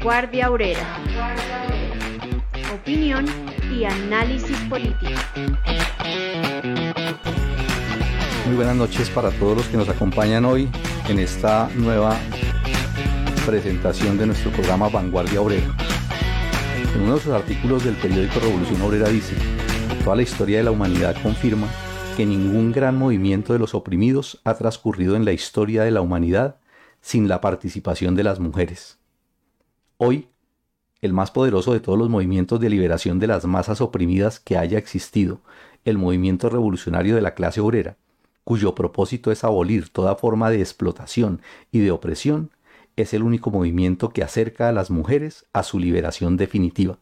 Vanguardia Obrera. Opinión y análisis político. Muy buenas noches para todos los que nos acompañan hoy en esta nueva presentación de nuestro programa Vanguardia Obrera. En uno de sus artículos del periódico Revolución Obrera dice, toda la historia de la humanidad confirma que ningún gran movimiento de los oprimidos ha transcurrido en la historia de la humanidad sin la participación de las mujeres. Hoy, el más poderoso de todos los movimientos de liberación de las masas oprimidas que haya existido, el movimiento revolucionario de la clase obrera, cuyo propósito es abolir toda forma de explotación y de opresión, es el único movimiento que acerca a las mujeres a su liberación definitiva,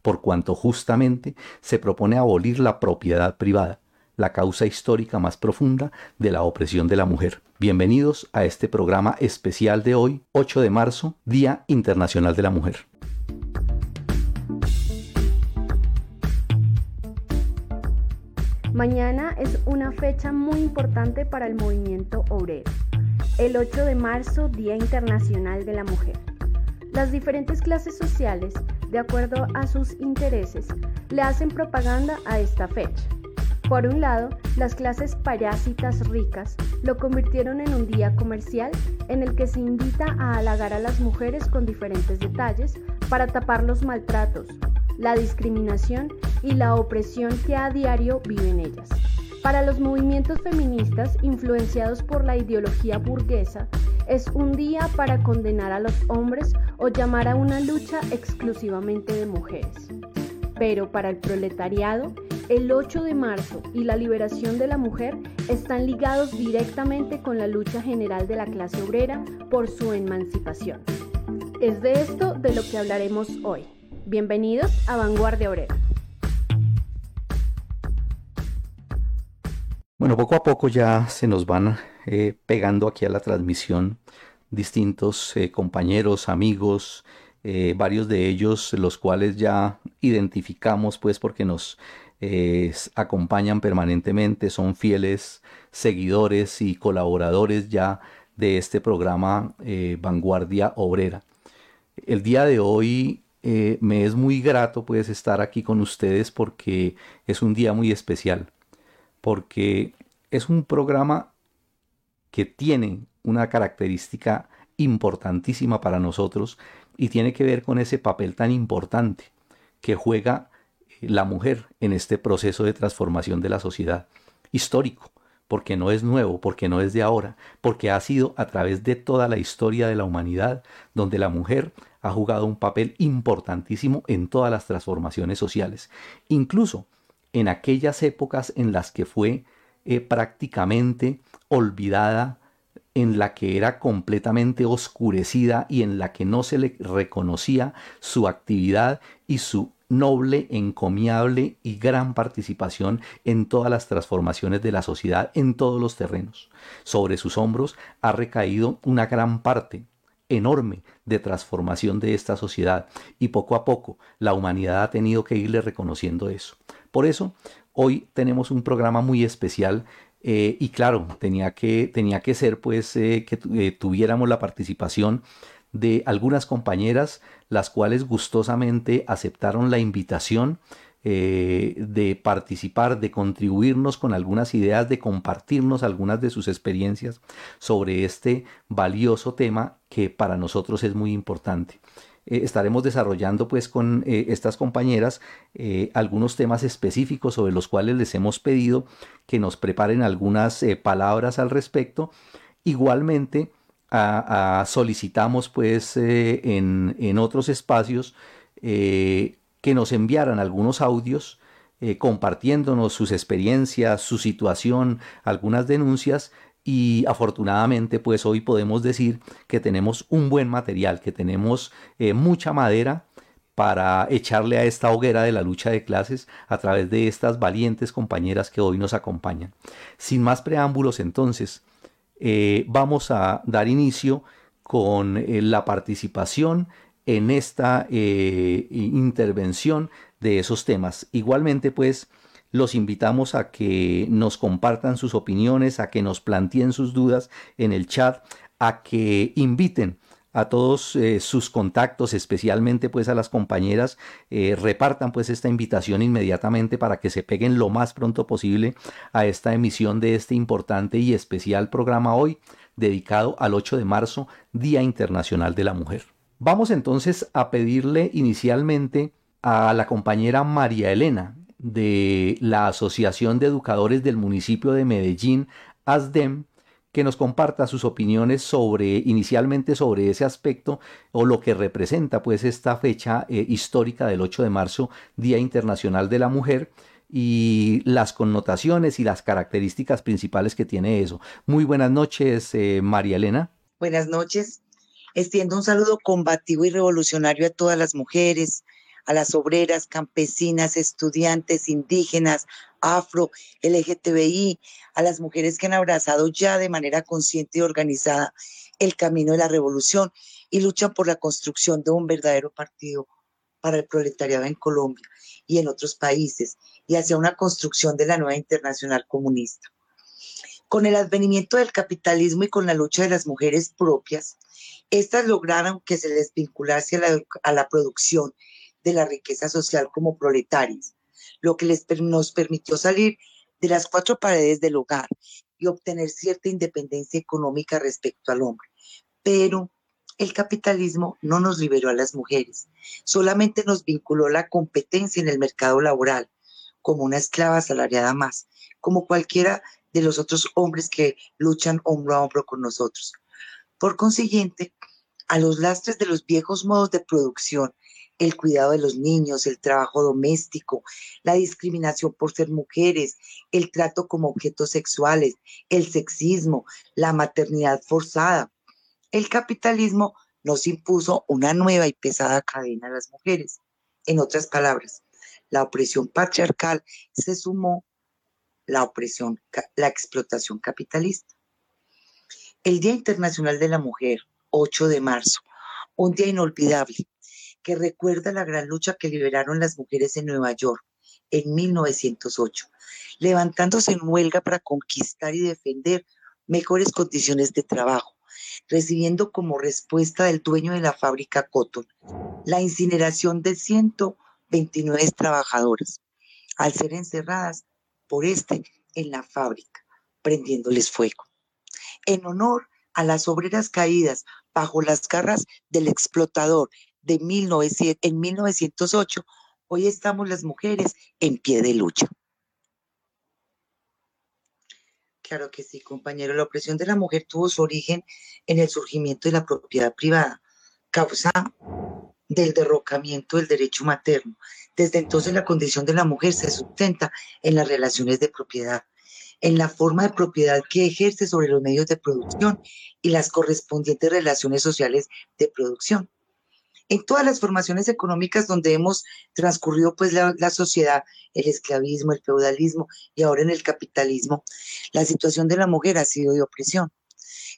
por cuanto justamente se propone abolir la propiedad privada, la causa histórica más profunda de la opresión de la mujer. Bienvenidos a este programa especial de hoy, 8 de marzo, Día Internacional de la Mujer. Mañana es una fecha muy importante para el movimiento obrero. El 8 de marzo, Día Internacional de la Mujer. Las diferentes clases sociales, de acuerdo a sus intereses, le hacen propaganda a esta fecha. Por un lado, las clases parásitas ricas lo convirtieron en un día comercial en el que se invita a halagar a las mujeres con diferentes detalles para tapar los maltratos, la discriminación y la opresión que a diario viven ellas. Para los movimientos feministas influenciados por la ideología burguesa, es un día para condenar a los hombres o llamar a una lucha exclusivamente de mujeres. Pero para el proletariado, el 8 de marzo y la liberación de la mujer están ligados directamente con la lucha general de la clase obrera por su emancipación. Es de esto de lo que hablaremos hoy. Bienvenidos a Vanguardia Obrera. Bueno, poco a poco ya se nos van eh, pegando aquí a la transmisión distintos eh, compañeros, amigos, eh, varios de ellos los cuales ya identificamos pues porque nos acompañan permanentemente, son fieles seguidores y colaboradores ya de este programa Vanguardia Obrera. El día de hoy me es muy grato pues estar aquí con ustedes porque es un día muy especial porque es un programa que tiene una característica importantísima para nosotros y tiene que ver con ese papel tan importante que juega eh, la mujer en este proceso de transformación de la sociedad histórico, porque no es nuevo, porque no es de ahora, porque ha sido a través de toda la historia de la humanidad donde la mujer ha jugado un papel importantísimo en todas las transformaciones sociales, incluso en aquellas épocas en las que fue eh, prácticamente olvidada, en la que era completamente oscurecida y en la que no se le reconocía su actividad y su noble, encomiable y gran participación en todas las transformaciones de la sociedad en todos los terrenos. Sobre sus hombros ha recaído una gran parte enorme de transformación de esta sociedad y poco a poco la humanidad ha tenido que irle reconociendo eso. Por eso, hoy tenemos un programa muy especial eh, y claro, tenía que, tenía que ser pues eh, que eh, tuviéramos la participación de algunas compañeras, las cuales gustosamente aceptaron la invitación de participar, de contribuirnos con algunas ideas, de compartirnos algunas de sus experiencias sobre este valioso tema que para nosotros es muy importante. Eh, estaremos desarrollando pues con eh, estas compañeras eh, algunos temas específicos sobre los cuales les hemos pedido que nos preparen algunas palabras al respecto. Igualmente solicitamos pues en, en, otros espacios que nos enviaran algunos audios compartiéndonos sus experiencias, su situación, algunas denuncias y afortunadamente pues hoy podemos decir que tenemos un buen material, que tenemos eh, mucha madera para echarle a esta hoguera de la lucha de clases a través de estas valientes compañeras que hoy nos acompañan. Sin más preámbulos entonces, eh, vamos a dar inicio con eh, la participación en esta intervención de esos temas. Igualmente, pues, los invitamos a que nos compartan sus opiniones, a que nos planteen sus dudas en el chat, a que inviten a todos eh, sus contactos, especialmente pues a las compañeras, eh, repartan pues esta invitación inmediatamente para que se peguen lo más pronto posible a esta emisión de este importante y especial programa hoy dedicado al 8 de marzo, Día Internacional de la Mujer. Vamos entonces a pedirle inicialmente a la compañera María Elena de la Asociación de Educadores del municipio de Medellín, ASDEM, que nos comparta sus opiniones sobre, inicialmente sobre ese aspecto o lo que representa pues esta fecha eh, histórica del 8 de marzo, Día Internacional de la Mujer, y las connotaciones y las características principales que tiene eso. Muy buenas noches, eh, María Elena. Buenas noches. Extiendo un saludo combativo y revolucionario a todas las mujeres, a las obreras, campesinas, estudiantes, indígenas, afro, LGTBI, a las mujeres que han abrazado ya de manera consciente y organizada el camino de la revolución y luchan por la construcción de un verdadero partido para el proletariado en Colombia y en otros países y hacia una construcción de la nueva internacional comunista. Con el advenimiento del capitalismo y con la lucha de las mujeres propias, estas lograron que se les vinculase a la, a la producción de la riqueza social como proletarias, lo que les, nos permitió salir de las cuatro paredes del hogar y obtener cierta independencia económica respecto al hombre. Pero el capitalismo no nos liberó a las mujeres, solamente nos vinculó la competencia en el mercado laboral como una esclava asalariada más, como cualquiera de los otros hombres que luchan hombro a hombro con nosotros. Por consiguiente, a los lastres de los viejos modos de producción el cuidado de los niños, el trabajo doméstico, la discriminación por ser mujeres, el trato como objetos sexuales, el sexismo, la maternidad forzada. El capitalismo nos impuso una nueva y pesada cadena a las mujeres. En otras palabras, la opresión patriarcal se sumó la opresión, la explotación capitalista. El Día Internacional de la Mujer, 8 de marzo, un día inolvidable, que recuerda la gran lucha que liberaron las mujeres en Nueva York en 1908, levantándose en huelga para conquistar y defender mejores condiciones de trabajo, recibiendo como respuesta del dueño de la fábrica Cotton la incineración de 129 trabajadoras, al ser encerradas por este en la fábrica, prendiéndoles fuego. En honor a las obreras caídas bajo las garras del explotador de 1900, en 1908, hoy estamos las mujeres en pie de lucha. Claro que sí, compañero. La opresión de la mujer tuvo su origen en el surgimiento de la propiedad privada, causa del derrocamiento del derecho materno. Desde entonces la condición de la mujer se sustenta en las relaciones de propiedad, en la forma de propiedad que ejerce sobre los medios de producción y las correspondientes relaciones sociales de producción en todas las formaciones económicas donde hemos transcurrido pues la, sociedad, el esclavismo, el feudalismo y ahora en el capitalismo, la situación de la mujer ha sido de opresión.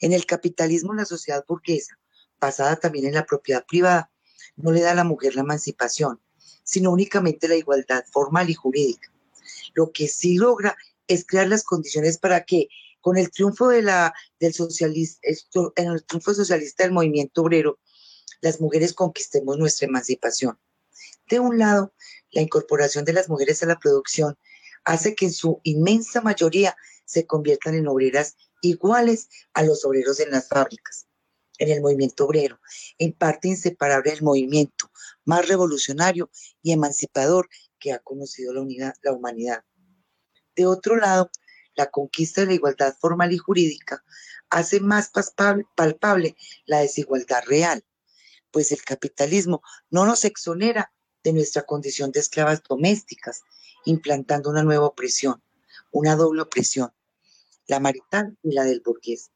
En el capitalismo, la sociedad burguesa, basada también en la propiedad privada, no le da a la mujer la emancipación, sino únicamente la igualdad formal y jurídica. Lo que sí logra es crear las condiciones para que con el triunfo del socialista, el triunfo socialista del movimiento obrero, las mujeres conquistemos nuestra emancipación. De un lado, la incorporación de las mujeres a la producción hace que en su inmensa mayoría se conviertan en obreras iguales a los obreros en las fábricas, en el movimiento obrero, en parte inseparable del movimiento más revolucionario y emancipador que ha conocido la, la humanidad. De otro lado, la conquista de la igualdad formal y jurídica hace más palpable la desigualdad real pues el capitalismo no nos exonera de nuestra condición de esclavas domésticas, implantando una nueva opresión, una doble opresión, la marital y la del burgués.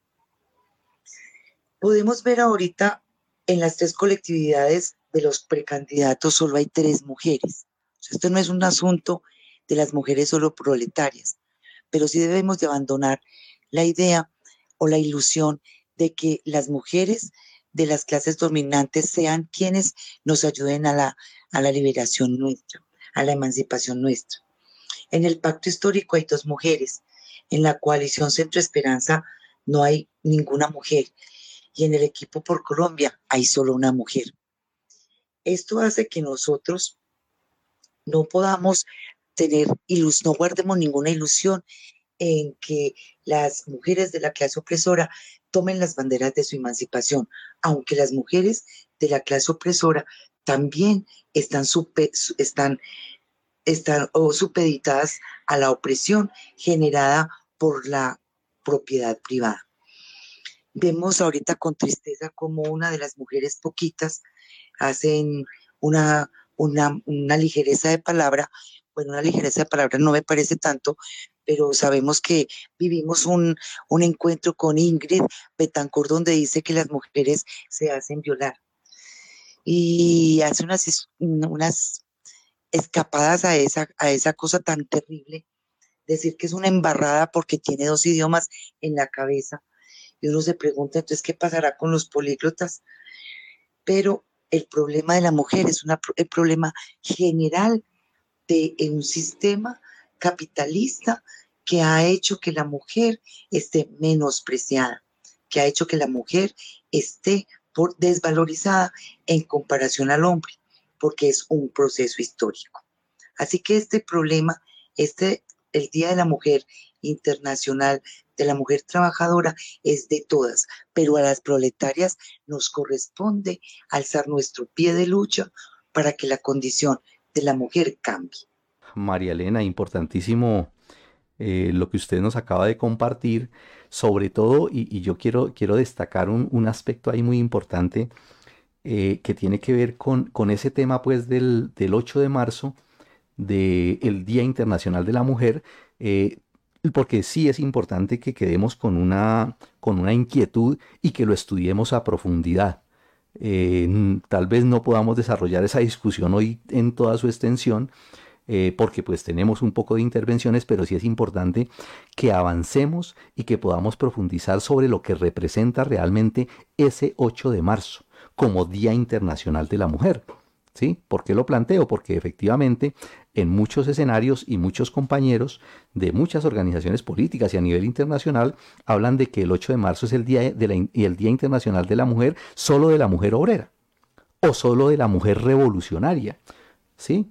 Podemos ver ahorita en las tres colectividades de los precandidatos solo hay tres mujeres. esto no es un asunto de las mujeres solo proletarias, pero sí debemos de abandonar la idea o la ilusión de que las mujeres de las clases dominantes sean quienes nos ayuden a la, a la liberación nuestra, a la emancipación nuestra. En el pacto histórico hay dos mujeres, en la coalición Centro Esperanza no hay ninguna mujer y en el equipo por Colombia hay solo una mujer. Esto hace que nosotros no podamos tener ilusión, no guardemos ninguna ilusión en que las mujeres de la clase opresora tomen las banderas de su emancipación, aunque las mujeres de la clase opresora también están, están, están supeditadas a la opresión generada por la propiedad privada. Vemos ahorita con tristeza como una de las mujeres poquitas hacen una, una, una ligereza de palabra, bueno, una ligereza de palabra no me parece tanto, pero sabemos que vivimos un, un encuentro con Ingrid Betancourt donde dice que las mujeres se hacen violar. Y hace unas, unas escapadas a esa, a esa cosa tan terrible, decir que es una embarrada porque tiene dos idiomas en la cabeza. Y uno se pregunta, entonces, ¿qué pasará con los políglotas? Pero el problema de la mujer es una, el problema general de un sistema capitalista que ha hecho que la mujer esté menospreciada, que ha hecho que la mujer esté por desvalorizada en comparación al hombre, porque es un proceso histórico. Así que este problema, este, el Día de la Mujer Internacional de la Mujer Trabajadora es de todas, pero a las proletarias nos corresponde alzar nuestro pie de lucha para que la condición de la mujer cambie. María Elena, importantísimo eh, lo que usted nos acaba de compartir, sobre todo, y, yo quiero, quiero destacar un, aspecto ahí muy importante eh, que tiene que ver con, con ese tema pues del, 8 de marzo, del Día Internacional de la Mujer, eh, porque sí es importante que quedemos con una, con una inquietud y que lo estudiemos a profundidad. tal vez no podamos desarrollar esa discusión hoy en toda su extensión, eh, porque pues tenemos un poco de intervenciones, pero sí es importante que avancemos y que podamos profundizar sobre lo que representa realmente ese 8 de marzo como Día Internacional de la Mujer. ¿Sí? ¿Por qué lo planteo? Porque efectivamente en muchos escenarios y muchos compañeros de muchas organizaciones políticas y a nivel internacional hablan de que el 8 de marzo es el Día, de el día Internacional de la Mujer solo de la mujer obrera o solo de la mujer revolucionaria. ¿Sí?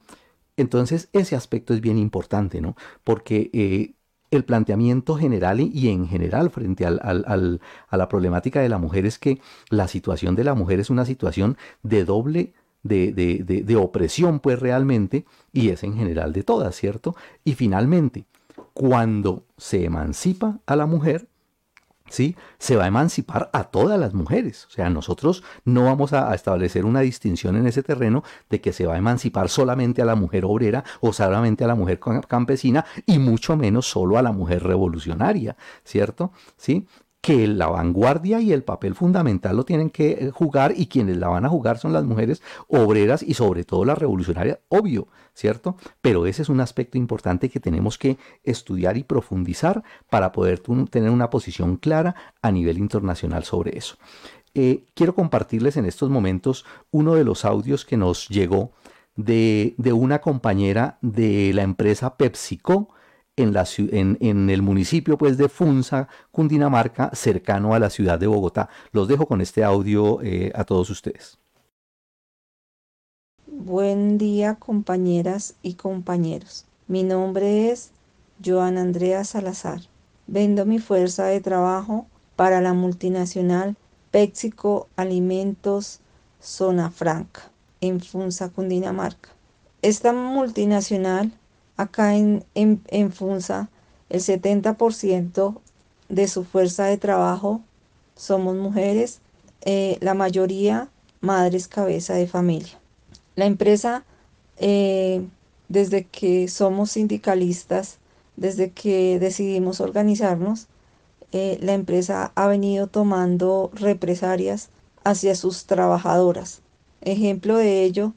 Entonces, ese aspecto es bien importante, ¿no? Porque eh, el planteamiento general y en general frente a la problemática de la mujer es que la situación de la mujer es una situación de doble de, de, opresión, pues realmente, y es en general de todas, ¿cierto? Y finalmente, cuando se emancipa a la mujer, ¿sí? Se va a emancipar a todas las mujeres. O sea, nosotros no vamos a, establecer una distinción en ese terreno de que se va a emancipar solamente a la mujer obrera o solamente a la mujer campesina y mucho menos solo a la mujer revolucionaria, ¿cierto? ¿Sí? Que la vanguardia y el papel fundamental lo tienen que eh, jugar y quienes la van a jugar son las mujeres obreras y sobre todo las revolucionarias, obvio, ¿cierto? Pero ese es un aspecto importante que tenemos que estudiar y profundizar para poder tener una posición clara a nivel internacional sobre eso. Eh, quiero compartirles en estos momentos uno de los audios que nos llegó de, de una compañera de la empresa PepsiCo, en, el municipio pues, de Funza, Cundinamarca, cercano a la ciudad de Bogotá. Los dejo con este audio eh, a todos ustedes. Buen día compañeras y compañeros. Mi nombre es Joan Andrea Salazar. Vendo mi fuerza de trabajo para la multinacional PepsiCo Alimentos Zona Franca en Funza, Cundinamarca. Esta multinacional Acá en, en, Funza, el 70% de su fuerza de trabajo somos mujeres, eh, la mayoría madres cabeza de familia. La empresa, eh, desde que somos sindicalistas, desde que decidimos organizarnos, eh, la empresa ha venido tomando represalias hacia sus trabajadoras. Ejemplo de ello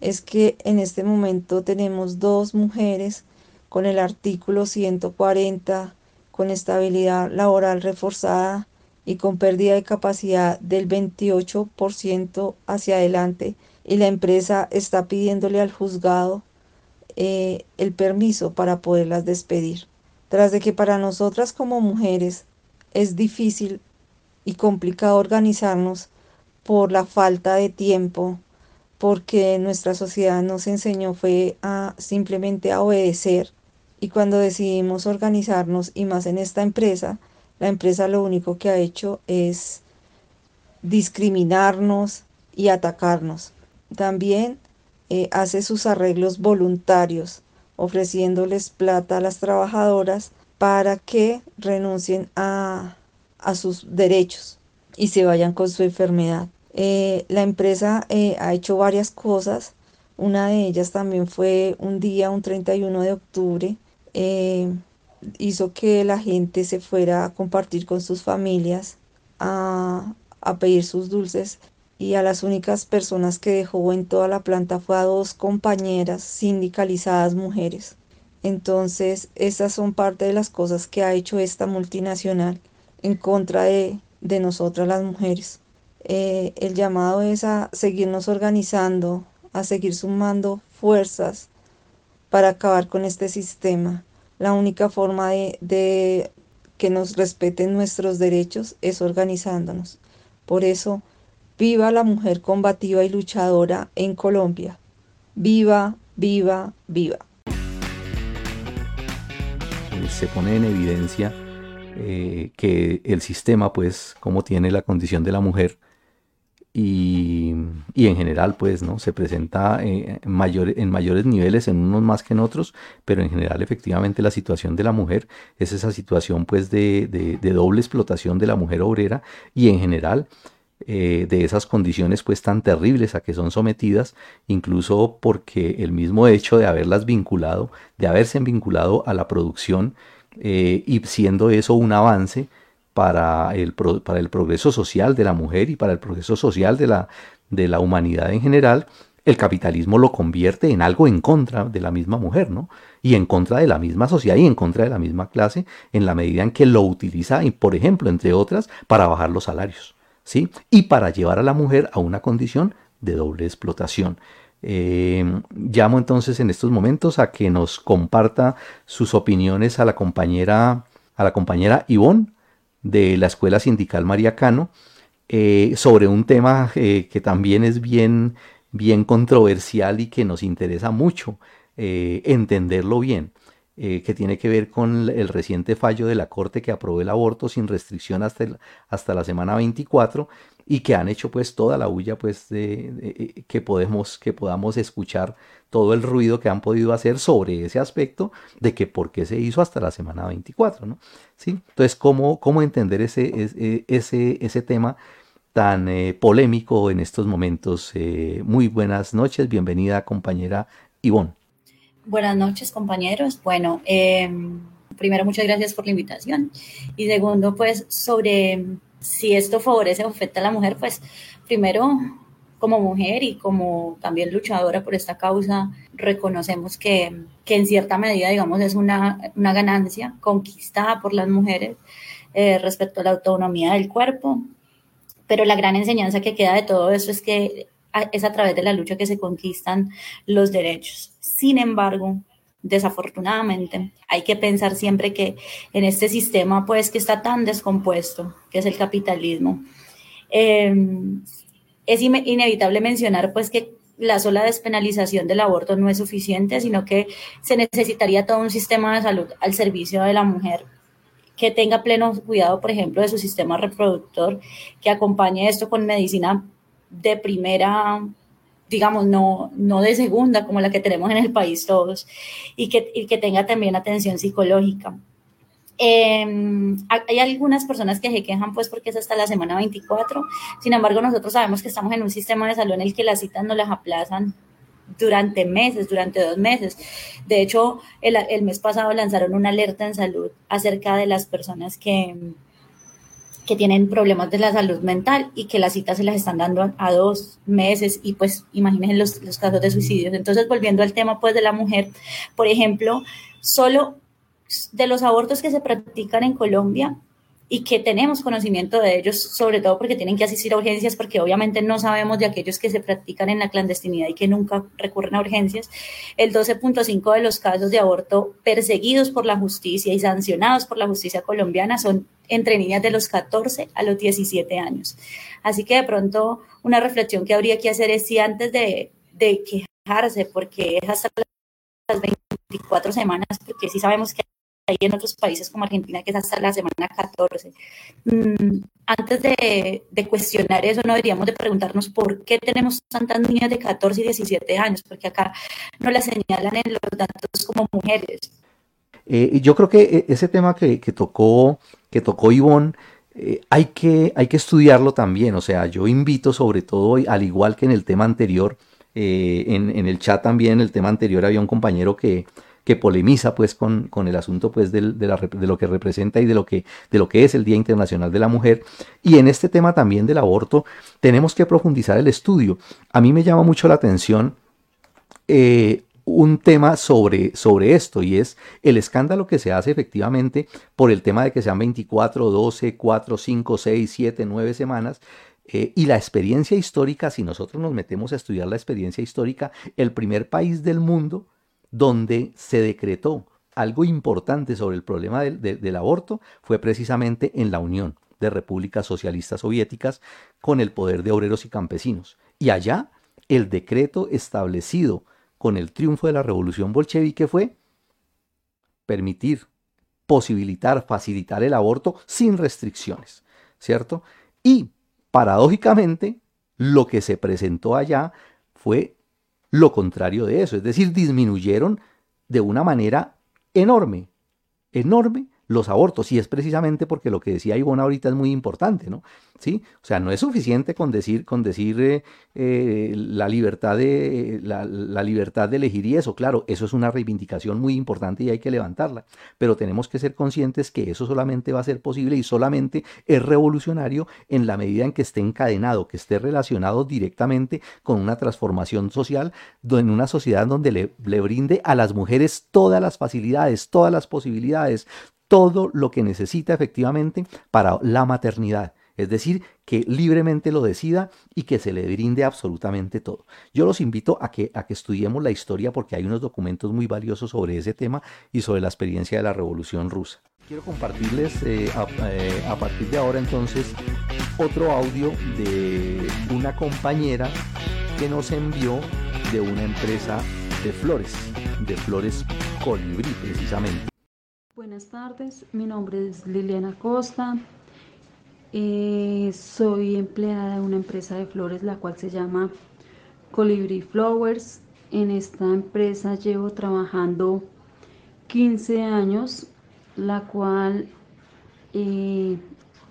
es que en este momento tenemos dos mujeres con el artículo 140, con estabilidad laboral reforzada y con pérdida de capacidad del 28% hacia adelante y la empresa está pidiéndole al juzgado eh, el permiso para poderlas despedir. Tras de que para nosotras como mujeres es difícil y complicado organizarnos por la falta de tiempo, porque nuestra sociedad nos enseñó fue a simplemente a obedecer y cuando decidimos organizarnos y más en esta empresa, la empresa lo único que ha hecho es discriminarnos y atacarnos. También eh, hace sus arreglos voluntarios, ofreciéndoles plata a las trabajadoras para que renuncien a, sus derechos y se vayan con su enfermedad. Eh, la empresa eh, ha hecho varias cosas. Una de ellas también fue un día, un 31 de octubre, hizo que la gente se fuera a compartir con sus familias, a, a pedir sus dulces y a las únicas personas que dejó en toda la planta fue a dos compañeras sindicalizadas mujeres. Entonces, esas son parte de las cosas que ha hecho esta multinacional en contra de, de nosotras las mujeres. Eh, el llamado es a seguirnos organizando, a seguir sumando fuerzas para acabar con este sistema. La única forma de, que nos respeten nuestros derechos es organizándonos. Por eso, Viva la mujer combativa y luchadora en Colombia. Viva, viva, viva. Se pone en evidencia eh, que el sistema, pues, como tiene la condición de la mujer, y, en general pues no se presenta eh, en, en mayores niveles en unos más que en otros pero en general efectivamente la situación de la mujer es esa situación pues de, de doble explotación de la mujer obrera y en general eh, de esas condiciones pues tan terribles a que son sometidas, incluso porque el mismo hecho de haberlas vinculado, de haberse vinculado a la producción eh, y siendo eso un avance para el, para el progreso social de la mujer y para el progreso social de la, de la humanidad en general, el capitalismo lo convierte en algo en contra de la misma mujer, ¿no? Y en contra de la misma sociedad y en contra de la misma clase, en la medida en que lo utiliza, por ejemplo, entre otras, para bajar los salarios. Y para llevar a la mujer a una condición de doble explotación. Eh, llamo entonces en estos momentos a que nos comparta sus opiniones a la compañera, a la compañera Ivonne de la Escuela Sindical María Cano eh, sobre un tema eh, que también es bien, bien controversial y que nos interesa mucho entenderlo bien. Eh, que tiene que ver con el reciente fallo de la Corte que aprobó el aborto sin restricción hasta, hasta la semana 24 y que han hecho pues toda la bulla pues de, eh, que podemos que podamos escuchar todo el ruido que han podido hacer sobre ese aspecto de que por qué se hizo hasta la semana 24 ¿no? ¿Sí? entonces cómo, cómo entender ese, ese, ese tema tan eh, polémico en estos momentos muy buenas noches bienvenida compañera Ivonne Buenas noches, compañeros. Bueno, em, primero, muchas gracias por la invitación. Y segundo, pues, sobre si esto favorece o afecta a la mujer, pues, primero, como mujer y como también luchadora por esta causa, reconocemos que, que en cierta medida, digamos, es una, una ganancia conquistada por las mujeres eh, respecto a la autonomía del cuerpo. Pero la gran enseñanza que queda de todo eso es que es a través de la lucha que se conquistan los derechos. Sin embargo, desafortunadamente, hay que pensar siempre que en este sistema, pues, que está tan descompuesto, que es el capitalismo, em, es inevitable mencionar, pues, que la sola despenalización del aborto no es suficiente, sino que se necesitaría todo un sistema de salud al servicio de la mujer que tenga pleno cuidado, por ejemplo, de su sistema reproductor, que acompañe esto con medicina de primera, digamos, no, no de segunda como la que tenemos en el país todos, y que, que tenga también atención psicológica. Em, hay algunas personas que se quejan pues porque es hasta la semana 24, sin embargo nosotros sabemos que estamos en un sistema de salud en el que las citas no las aplazan durante meses, durante dos meses. De hecho, el, el mes pasado lanzaron una alerta en salud acerca de las personas que, que tienen problemas de la salud mental y que las citas se las están dando a dos meses y pues imagínense los, los casos de suicidios. Entonces, volviendo al tema pues de la mujer, por ejemplo, solo de los abortos que se practican en Colombia, y que tenemos conocimiento de ellos, sobre todo porque tienen que asistir a urgencias, porque obviamente no sabemos de aquellos que se practican en la clandestinidad y que nunca recurren a urgencias. El 12.5 de los casos de aborto perseguidos por la justicia y sancionados por la justicia colombiana son entre niñas de los 14 a los 17 años. Así que de pronto una reflexión que habría que hacer es si antes de, de quejarse, porque es hasta las 24 semanas, porque sí sabemos que hay en otros países como Argentina, que es hasta la semana 14. Mm, antes de, cuestionar eso, no deberíamos de preguntarnos por qué tenemos tantas niñas de 14 y 17 años, porque acá no las señalan en los datos como mujeres. Eh, yo creo que eh, ese tema que, tocó, que tocó Ivonne, eh, hay, que, hay que estudiarlo también. O sea, yo invito sobre todo, al igual que en el tema anterior, en, en, el chat también, el tema anterior había un compañero que, que polemiza pues con, con el asunto pues de, de, lo que representa y de lo que, de lo que es el Día Internacional de la Mujer. Y en este tema también del aborto tenemos que profundizar el estudio. A mí me llama mucho la atención eh, un tema sobre, sobre esto y es el escándalo que se hace efectivamente por el tema de que sean 24, 12, 4, 5, 6, 7, 9 semanas. Eh, y la experiencia histórica, si nosotros nos metemos a estudiar la experiencia histórica, el primer país del mundo donde se decretó algo importante sobre el problema del, aborto fue precisamente en la Unión de Repúblicas Socialistas Soviéticas con el poder de obreros y campesinos. Y allá el decreto establecido con el triunfo de la revolución bolchevique fue permitir, posibilitar, facilitar el aborto sin restricciones, ¿cierto? Y paradójicamente, lo que se presentó allá fue lo contrario de eso, es decir, disminuyeron de una manera enorme, enorme los abortos. Y es precisamente porque lo que decía Ivonne ahorita es muy importante, ¿no? ¿Sí? O sea, no es suficiente con decir, con decir eh, eh, la, libertad de, la, libertad de elegir y eso. Claro, eso es una reivindicación muy importante y hay que levantarla. Pero tenemos que ser conscientes que eso solamente va a ser posible y solamente es revolucionario en la medida en que esté encadenado, que esté relacionado directamente con una transformación social, en una sociedad donde le, le brinde a las mujeres todas las facilidades, todas las posibilidades, todo lo que necesita efectivamente para la maternidad. Es decir, que libremente lo decida y que se le brinde absolutamente todo. Yo los invito a que, a que estudiemos la historia porque hay unos documentos muy valiosos sobre ese tema y sobre la experiencia de la Revolución Rusa. Quiero compartirles eh, eh, a, partir de ahora entonces otro audio de una compañera que nos envió de una empresa de flores, de flores colibrí precisamente. Buenas tardes, mi nombre es Liliana Costa. Eh, soy empleada de una empresa de flores la cual se llama Colibri Flowers. En esta empresa llevo trabajando 15 años, la cual eh,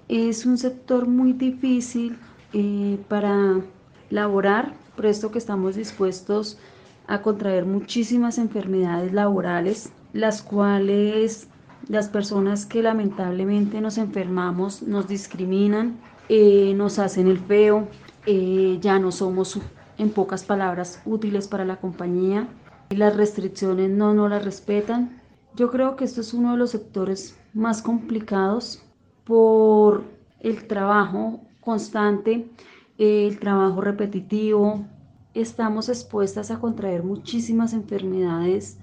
es un sector muy difícil eh, para laborar, puesto que estamos dispuestos a contraer muchísimas enfermedades laborales, las cuales las personas que lamentablemente nos enfermamos nos discriminan, eh, nos hacen el feo, eh, ya no somos en pocas palabras útiles para la compañía, las restricciones no nos las respetan. Yo creo que esto es uno de los sectores más complicados por el trabajo constante, el trabajo repetitivo. Estamos expuestas a contraer muchísimas enfermedades,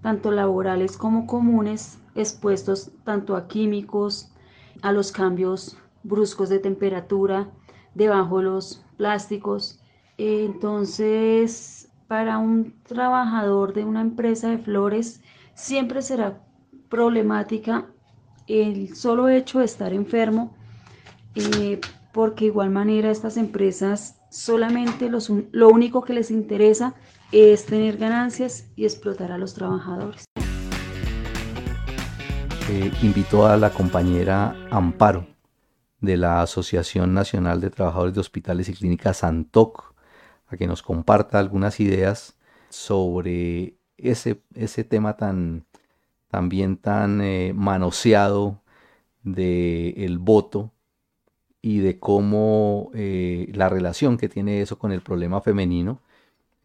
tanto laborales como comunes, expuestos tanto a químicos, a los cambios bruscos de temperatura, debajo de los plásticos. Entonces, para un trabajador de una empresa de flores, siempre será problemática el solo hecho de estar enfermo, eh, porque igual manera estas empresas solamente lo único que les interesa es tener ganancias y explotar a los trabajadores. Eh, invitó a la compañera Amparo de la Asociación Nacional de Trabajadores de Hospitales y Clínicas Santoc a que nos comparta algunas ideas sobre ese, ese tema tan también tan eh, manoseado del el voto y de cómo eh, la relación que tiene eso con el problema femenino.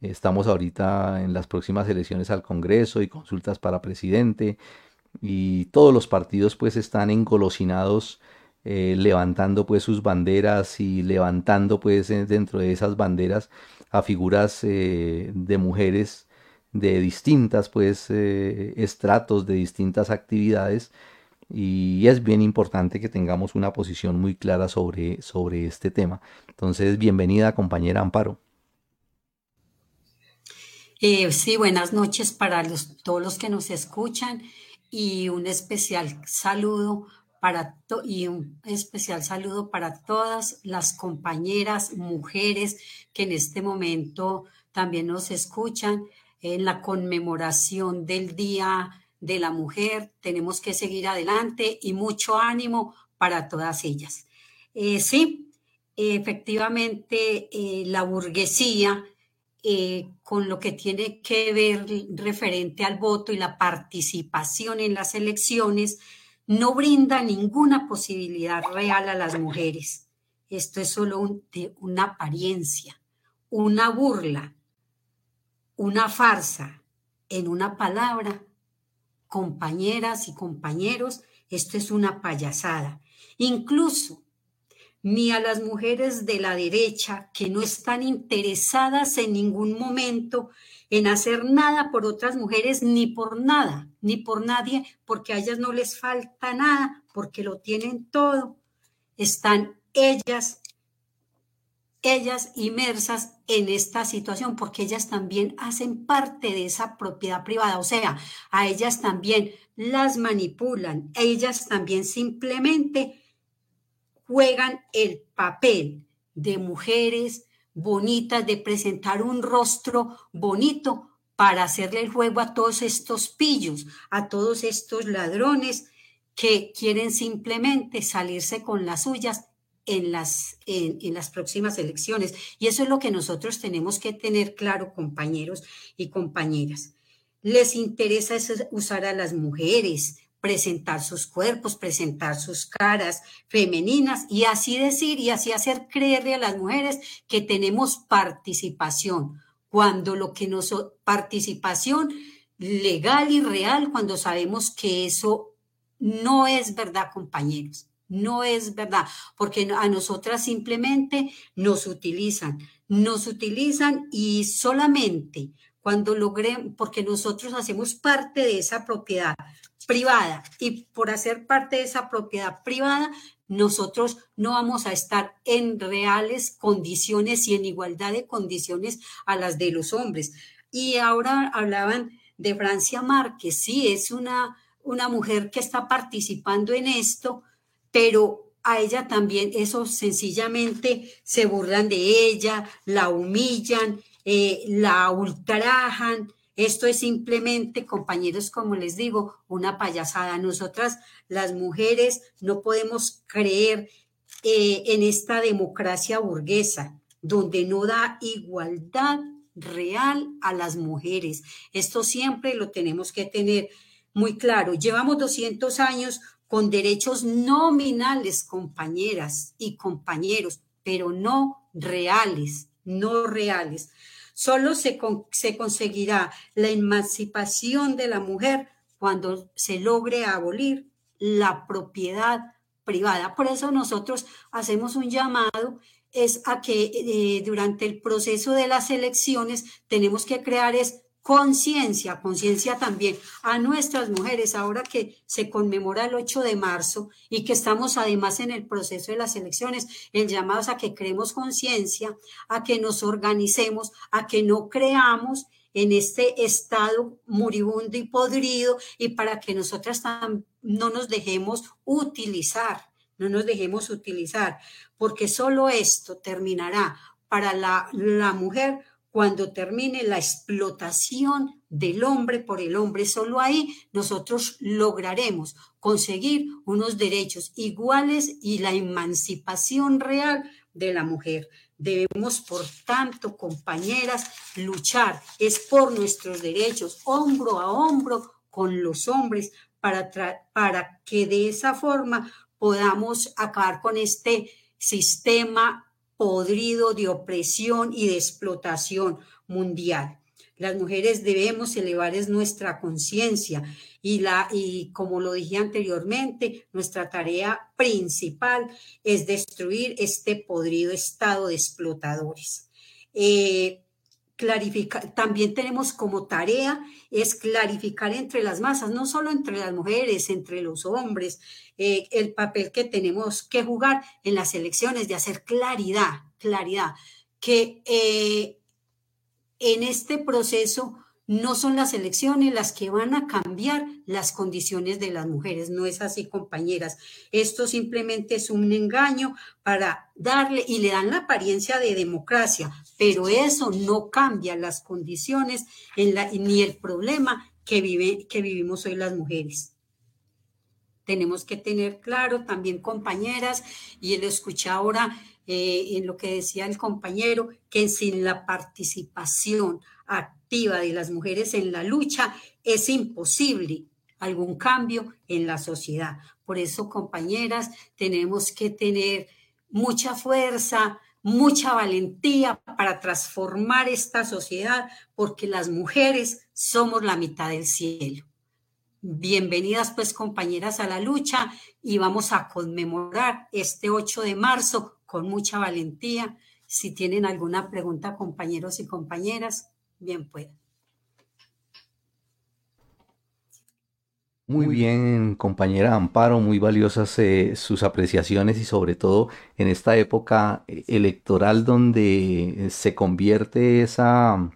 Estamos ahorita en las próximas elecciones al Congreso y consultas para presidente y todos los partidos pues están engolosinados eh, levantando pues sus banderas y levantando pues dentro de esas banderas a figuras de mujeres de distintas pues estratos, de distintas actividades y es bien importante que tengamos una posición muy clara sobre, sobre este tema. Entonces, bienvenida compañera Amparo. Eh, sí, buenas noches para todos los que nos escuchan y un especial saludo para y un especial saludo para todas las compañeras mujeres que en este momento también nos escuchan en la conmemoración del Día de la mujer, tenemos que seguir adelante y mucho ánimo para todas ellas. Eh, sí, efectivamente, eh, la burguesía, eh, con lo que tiene que ver referente al voto y la participación en las elecciones, no brinda ninguna posibilidad real a las mujeres. Esto es solo una apariencia, una burla, una farsa, en una palabra, compañeras y compañeros, esto es una payasada. Incluso ni a las mujeres de la derecha que no están interesadas en ningún momento en hacer nada por otras mujeres, ni por nada, ni por nadie, porque a ellas no les falta nada, porque lo tienen todo. Están ellas ellas inmersas en esta situación, porque ellas también hacen parte de esa propiedad privada, o sea, a ellas también las manipulan, ellas también simplemente juegan el papel de mujeres bonitas, de presentar un rostro bonito para hacerle el juego a todos estos pillos, a todos estos ladrones que quieren simplemente salirse con las suyas en las, en, las próximas elecciones. Y eso es lo que nosotros tenemos que tener claro, compañeros y compañeras. Les interesa usar a las mujeres, presentar sus cuerpos, presentar sus caras femeninas y así decir y así hacer creerle a las mujeres que tenemos participación, cuando lo que nos participación legal y real, cuando sabemos que eso no es verdad, compañeros. No es verdad, porque a nosotras simplemente nos utilizan, nos utilizan y solamente cuando logren, porque nosotros hacemos parte de esa propiedad privada y por hacer parte de esa propiedad privada, nosotros no vamos a estar en reales condiciones y en igualdad de condiciones a las de los hombres. Y ahora hablaban de Francia Márquez, sí, es una, una mujer que está participando en esto, pero a ella también eso sencillamente se burlan de ella, la humillan, eh, la ultrajan. Esto es simplemente, compañeros, como les digo, una payasada. Nosotras, las mujeres, no podemos creer eh, en esta democracia burguesa, donde no da igualdad real a las mujeres. Esto siempre lo tenemos que tener muy claro. Llevamos 200 años con derechos nominales, compañeras y compañeros, pero no reales, no reales. Solo se, se conseguirá la emancipación de la mujer cuando se logre abolir la propiedad privada. Por eso nosotros hacemos un llamado es a que eh, durante el proceso de las elecciones tenemos que crear es conciencia, conciencia también a nuestras mujeres, ahora que se conmemora el 8 de marzo y que estamos además en el proceso de las elecciones, el llamado a que creemos conciencia, a que nos organicemos, a que no creamos en este estado moribundo y podrido y para que nosotras no nos dejemos utilizar, no nos dejemos utilizar, porque solo esto terminará para la, la mujer cuando termine la explotación del hombre por el hombre. Solo ahí nosotros lograremos conseguir unos derechos iguales y la emancipación real de la mujer. Debemos, por tanto, compañeras, luchar. Es por nuestros derechos, hombro a hombro con los hombres, para, para que de esa forma podamos acabar con este sistema podrido de opresión y de explotación mundial. Las mujeres debemos elevar nuestra conciencia y, la, y como lo dije anteriormente, nuestra tarea principal es destruir este podrido estado de explotadores. Eh, clarificar, también tenemos como tarea es clarificar entre las masas, no solo entre las mujeres, entre los hombres, eh, el papel que tenemos que jugar en las elecciones, de hacer claridad, claridad, que eh, en este proceso no son las elecciones las que van a cambiar las condiciones de las mujeres. No es así, compañeras. Esto simplemente es un engaño para darle y le dan la apariencia de democracia, pero eso no cambia las condiciones ni el problema que, vive, que vivimos hoy las mujeres. Tenemos que tener claro también, compañeras, y lo escuché ahora eh, en lo que decía el compañero, que sin la participación activa de las mujeres en la lucha es imposible algún cambio en la sociedad. Por eso, compañeras, tenemos que tener mucha fuerza, mucha valentía para transformar esta sociedad, porque las mujeres somos la mitad del cielo. Bienvenidas pues compañeras a la lucha y vamos a conmemorar este 8 de marzo con mucha valentía. Si tienen alguna pregunta, compañeros y compañeras, bien puedan. Muy bien, compañera Amparo, muy valiosas eh, sus apreciaciones y sobre todo en esta época eh, electoral donde se convierte esa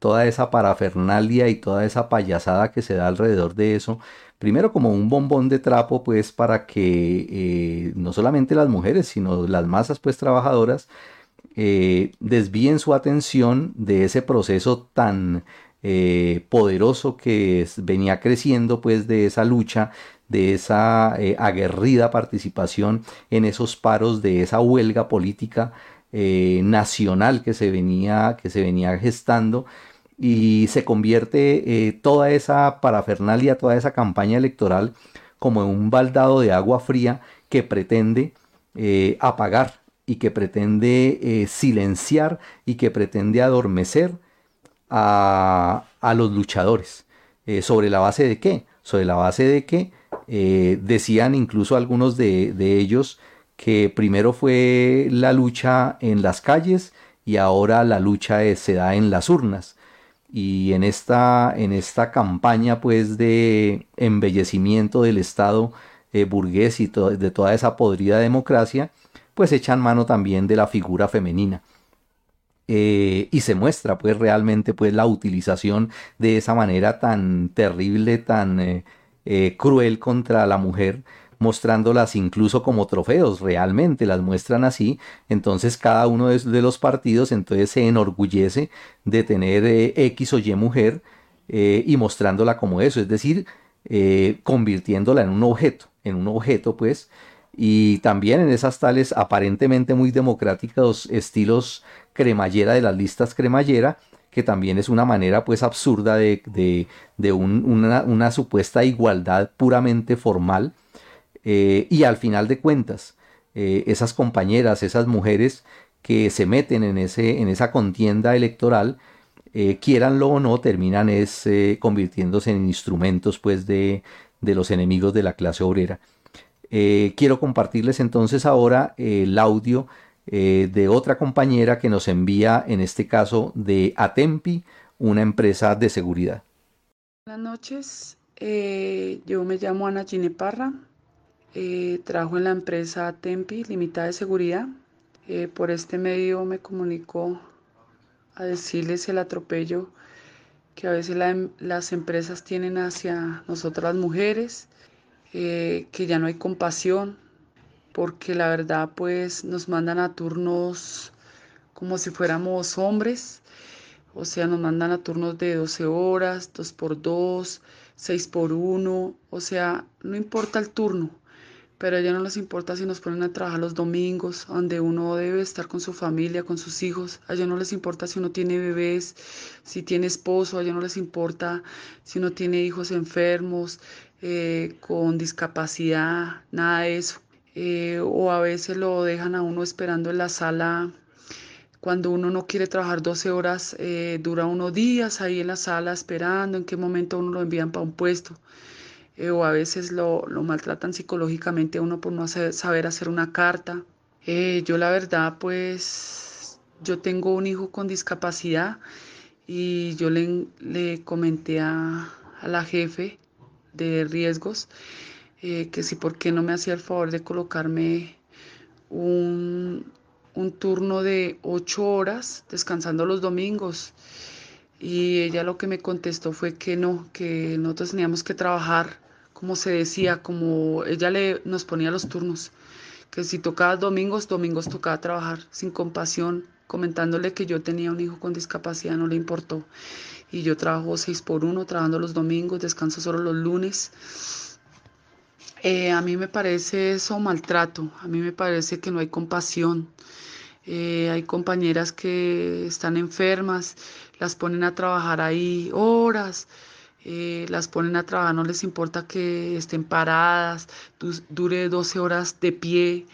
toda esa parafernalia y toda esa payasada que se da alrededor de eso primero como un bombón de trapo, pues para que eh, no solamente las mujeres, sino las masas pues trabajadoras eh, desvíen su atención de ese proceso tan eh, poderoso que venía creciendo pues de esa lucha de esa aguerrida participación en esos paros de esa huelga política nacional que se venía que se venía gestando y se convierte eh, toda esa parafernalia, toda esa campaña electoral como en un baldado de agua fría que pretende eh, apagar y que pretende eh, silenciar y que pretende adormecer a, los luchadores. ¿Sobre la base de qué? Sobre la base de que decían incluso algunos de, de ellos que primero fue la lucha en las calles y ahora la lucha se da en las urnas y en esta, en esta campaña pues de embellecimiento del Estado eh, burgués y de toda esa podrida democracia, pues echan mano también de la figura femenina. Eh, y se muestra pues realmente pues la utilización de esa manera tan terrible, tan eh, cruel contra la mujer, mostrándolas incluso como trofeos, realmente las muestran así, entonces cada uno de, los partidos entonces se enorgullece de tener eh, X o Y mujer eh, y mostrándola como eso, es decir, eh, convirtiéndola en un objeto, en un objeto pues, y también en esas tales aparentemente muy democráticos estilos cremallera de las listas cremallera, que también es una manera pues absurda de, una, una supuesta igualdad puramente formal, eh, y al final de cuentas, eh, esas compañeras, esas mujeres que se meten en, ese, en esa contienda electoral, eh, quieranlo o no, terminan es convirtiéndose en instrumentos pues de, de, los enemigos de la clase obrera. Quiero compartirles entonces ahora el audio de otra compañera que nos envía, en este caso de Atempi, una empresa de seguridad. Buenas noches, yo me llamo Ana Gineparra, eh, trabajo en la empresa Tempi Limitada de Seguridad. Eh, por este medio me comunico a decirles el atropello que a veces em, las empresas tienen hacia nosotras las mujeres, eh, que ya no hay compasión, porque la verdad pues nos mandan a turnos como si fuéramos hombres, o sea, nos mandan a turnos de 12 horas, 2 por 2, 6 por 1, o sea, no importa el turno, pero a ellos no les importa si nos ponen a trabajar los domingos, donde uno debe estar con su familia, con sus hijos. A ellos no les importa si uno tiene bebés, si tiene esposo, a ellos no les importa si uno tiene hijos enfermos, eh, con discapacidad, nada de eso. eh, o a veces lo dejan a uno esperando en la sala. Cuando uno no quiere trabajar 12 horas, eh, dura unos días ahí en la sala esperando en qué momento uno lo envían para un puesto. O a veces lo, maltratan psicológicamente uno por no saber hacer una carta. yo la verdad, pues, yo tengo un hijo con discapacidad y yo le, le comenté a, a la jefe de riesgos eh, que si por qué no me hacía el favor de colocarme un, un turno de ocho horas descansando los domingos. Y ella lo que me contestó fue que no, que nosotros teníamos que trabajar, como se decía, como ella le, nos ponía los turnos, que si tocaba domingos, domingos tocaba trabajar sin compasión, comentándole que yo tenía un hijo con discapacidad, no le importó. Y yo trabajo seis por uno, trabajando los domingos, descanso solo los lunes. Eh, a mí me parece eso maltrato, a mí me parece que no hay compasión. Eh, hay compañeras que están enfermas, las ponen a trabajar ahí horas, eh, las ponen a trabajar, no les importa que estén paradas, dure 12 horas de pie.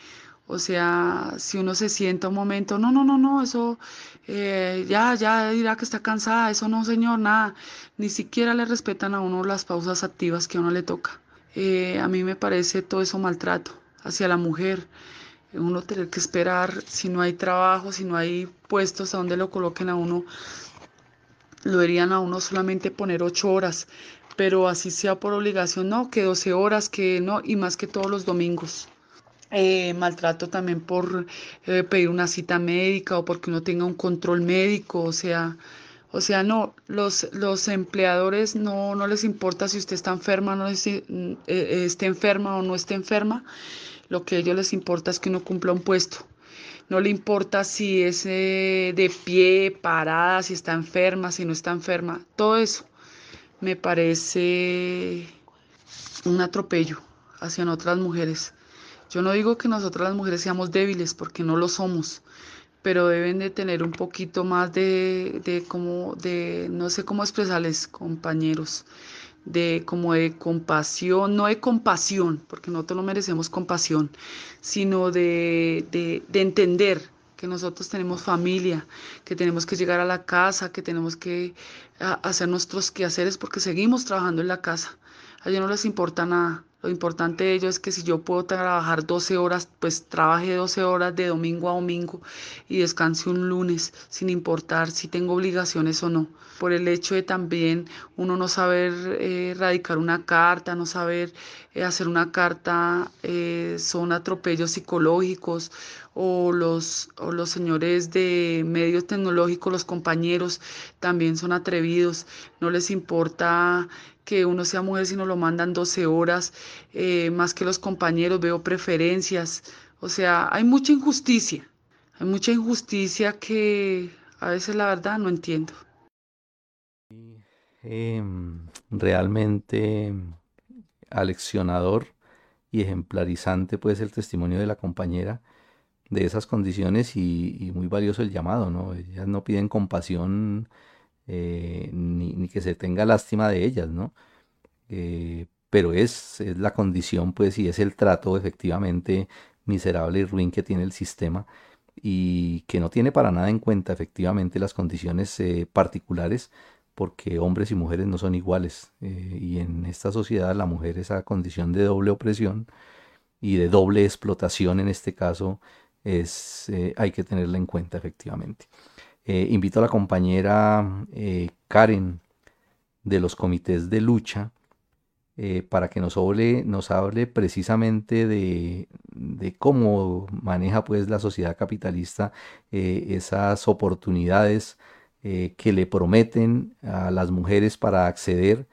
O sea, si uno se sienta un momento, no, no, no, no, eso ya, ya dirá que está cansada, eso no, señor, nada. Ni siquiera le respetan a uno las pausas activas que a uno le toca. Eh, a mí me parece todo eso maltrato hacia la mujer. Uno tener que esperar si no hay trabajo, si no hay puestos a donde lo coloquen a uno, lo deberían a uno solamente poner ocho horas, pero así sea por obligación, no, que doce horas, que no, y más que todos los domingos. Eh, maltrato también por eh, pedir una cita médica o porque uno tenga un control médico, o sea, o sea, no, los, los empleadores no, no les importa si usted está enferma, no eh, eh, esté enferma o no esté enferma. Lo que a ellos les importa es que uno cumpla un puesto. No le importa si es eh, de pie, parada, si está enferma, si no está enferma. Todo eso me parece un atropello hacia otras mujeres. Yo no digo que nosotras las mujeres seamos débiles, porque no lo somos pero deben de tener un poquito más de, de como de, no sé cómo expresarles, compañeros, de como de compasión, no de compasión, porque nosotros no merecemos compasión, sino de, de, de entender que nosotros tenemos familia, que tenemos que llegar a la casa, que tenemos que hacer nuestros quehaceres porque seguimos trabajando en la casa. A ellos no les importa nada. Lo importante de ello es que si yo puedo trabajar 12 horas, pues trabaje 12 horas de domingo a domingo y descanse un lunes, sin importar si tengo obligaciones o no. Por el hecho de también uno no saber eh, radicar una carta, no saber eh, hacer una carta, eh, son atropellos psicológicos o los, o los señores de medios tecnológicos, los compañeros, también son atrevidos. No les importa que uno sea mujer si no lo mandan 12 horas, eh, más que los compañeros, veo preferencias, o sea, hay mucha injusticia, hay mucha injusticia que a veces la verdad no entiendo. Em, realmente aleccionador y ejemplarizante pues el testimonio de la compañera de esas condiciones y, y muy valioso el llamado, ¿no? Ellas no piden compasión eh, ni, que se tenga lástima de ellas, ¿no? Eh, pero es, la condición, pues, y es el trato efectivamente miserable y ruin que tiene el sistema y que no tiene para nada en cuenta efectivamente las condiciones eh, particulares porque hombres y mujeres no son iguales y en esta sociedad la mujer esa condición de doble opresión y de doble explotación en este caso es hay que tenerla en cuenta efectivamente. Eh, invito a la compañera eh, Karen de los comités de lucha eh, para que nos hable, nos hable precisamente de, cómo maneja pues la sociedad capitalista esas oportunidades que le prometen a las mujeres para acceder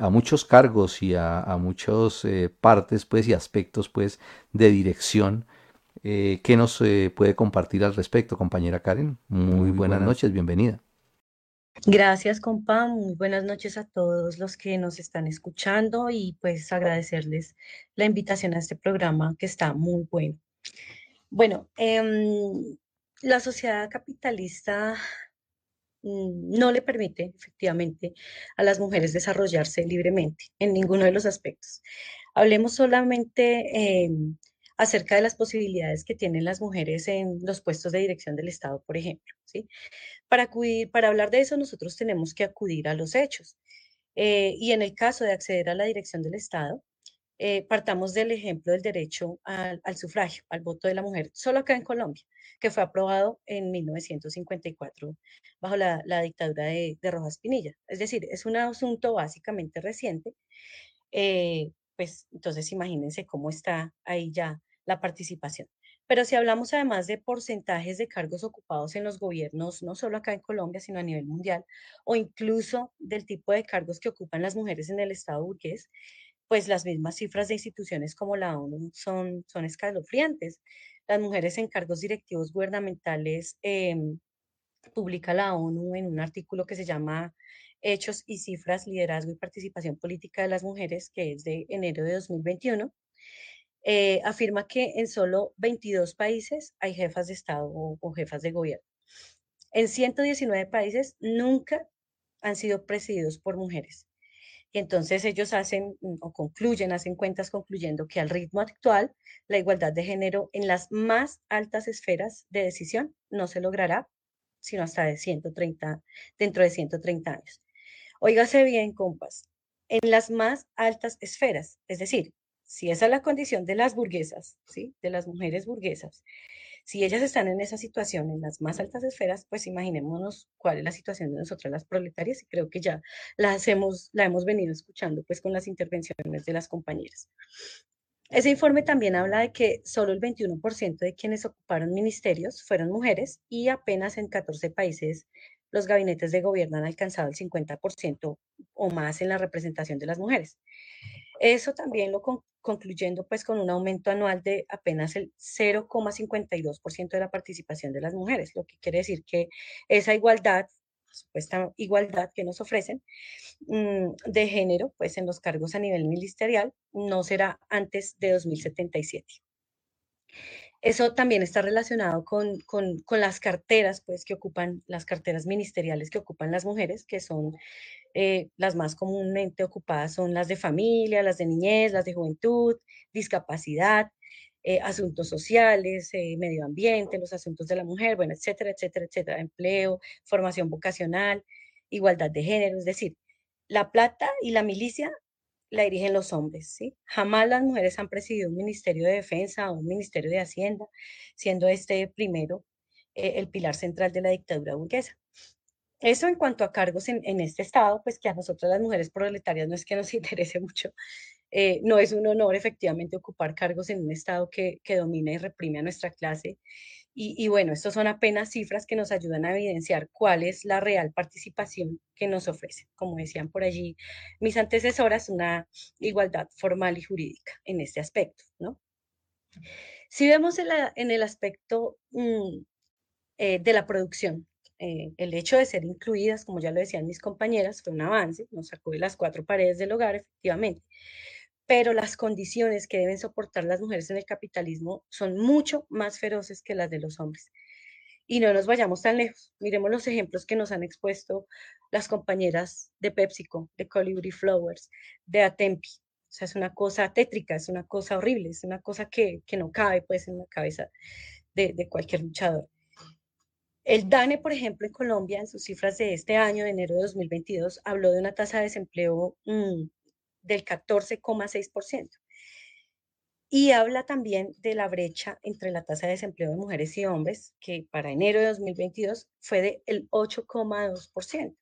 a muchos cargos y a, muchas partes pues y aspectos pues de dirección eh, ¿Qué nos eh, puede compartir al respecto, compañera Karen? Muy, buenas, noches, bienvenida. Gracias, compa. Muy buenas noches a todos los que nos están escuchando y pues agradecerles la invitación a este programa que está muy bueno. Bueno, em, la sociedad capitalista mm, no le permite efectivamente a las mujeres desarrollarse libremente en ninguno de los aspectos. Hablemos solamente em, acerca de las posibilidades que tienen las mujeres en los puestos de dirección del Estado, por ejemplo. ¿sí? Para, acudir, para hablar de eso, nosotros tenemos que acudir a los hechos. Eh, y en el caso de acceder a la dirección del Estado, eh, partamos del ejemplo del derecho al, sufragio, al voto de la mujer, solo acá en Colombia, que fue aprobado en 1954 bajo la, dictadura de, Rojas Pinilla. Es decir, es un asunto básicamente reciente. Eh, pues entonces imagínense cómo está ahí ya la participación. Pero si hablamos además de porcentajes de cargos ocupados en los gobiernos, no solo acá en Colombia, sino a nivel mundial, o incluso del tipo de cargos que ocupan las mujeres en el Estado burgués, pues las mismas cifras de instituciones como la ONU son, son escalofriantes. Las mujeres en cargos directivos gubernamentales, em, publica la ONU en un artículo que se llama Hechos y Cifras, Liderazgo y Participación Política de las Mujeres, que es de enero de 2021 eh, afirma que en solo 22 países hay jefas de Estado o, jefas de gobierno. En 119 países nunca han sido presididos por mujeres. Entonces ellos hacen mm, o concluyen, hacen cuentas concluyendo que al ritmo actual la igualdad de género en las más altas esferas de decisión no se logrará sino hasta de 130, dentro de 130 años. Óigase bien, compas, en las más altas esferas, es decir, si esa es la condición de las burguesas, ¿sí? de las mujeres burguesas, si ellas están en esa situación, en las más altas esferas, pues imaginémonos cuál es la situación de nosotras las proletarias y creo que ya la, hacemos, la hemos venido escuchando pues con las intervenciones de las compañeras. Ese informe también habla de que solo el 21% de quienes ocuparon ministerios fueron mujeres y apenas en 14 países los gabinetes de gobierno han alcanzado el 50% o más en la representación de las mujeres. Eso también lo concluyendo pues con un aumento anual de apenas el 0,52% de la participación de las mujeres, lo que quiere decir que esa igualdad, supuesta igualdad que nos ofrecen mm, de género, pues en los cargos a nivel ministerial no será antes de 2077. Eso también está relacionado con, las carteras, pues, que ocupan, las carteras ministeriales que ocupan las mujeres, que son eh, las más comúnmente ocupadas son las de familia, las de niñez, las de juventud, discapacidad, eh, asuntos sociales, eh, medio ambiente, los asuntos de la mujer, bueno, etcétera, etcétera, etcétera, empleo, formación vocacional, igualdad de género, es decir, la plata y la milicia la dirigen los hombres, ¿sí? Jamás las mujeres han presidido un ministerio de defensa o un ministerio de hacienda, siendo este primero eh, el pilar central de la dictadura burguesa. Eso en cuanto a cargos en, este estado, pues que a nosotros las mujeres proletarias no es que nos interese mucho, eh, no es un honor efectivamente ocupar cargos en un estado que, que domina y reprime a nuestra clase y, bueno, estas son apenas cifras que nos ayudan a evidenciar cuál es la real participación que nos ofrece. Como decían por allí mis antecesoras, una igualdad formal y jurídica en este aspecto, ¿no? Si vemos en, el aspecto mm, eh, de la producción, eh, el hecho de ser incluidas, como ya lo decían mis compañeras, fue un avance, nos sacó de las cuatro paredes del hogar, efectivamente pero las condiciones que deben soportar las mujeres en el capitalismo son mucho más feroces que las de los hombres. Y no nos vayamos tan lejos. Miremos los ejemplos que nos han expuesto las compañeras de PepsiCo, de Colibri Flowers, de Atempi. O sea, es una cosa tétrica, es una cosa horrible, es una cosa que, no cabe pues en la cabeza de, cualquier luchador. El DANE, por ejemplo, en Colombia, en sus cifras de este año, de enero de 2022, habló de una tasa de desempleo mm, del 14,6%. Y habla también de la brecha entre la tasa de desempleo de mujeres y hombres, que para enero de 2022 fue del 8,2%.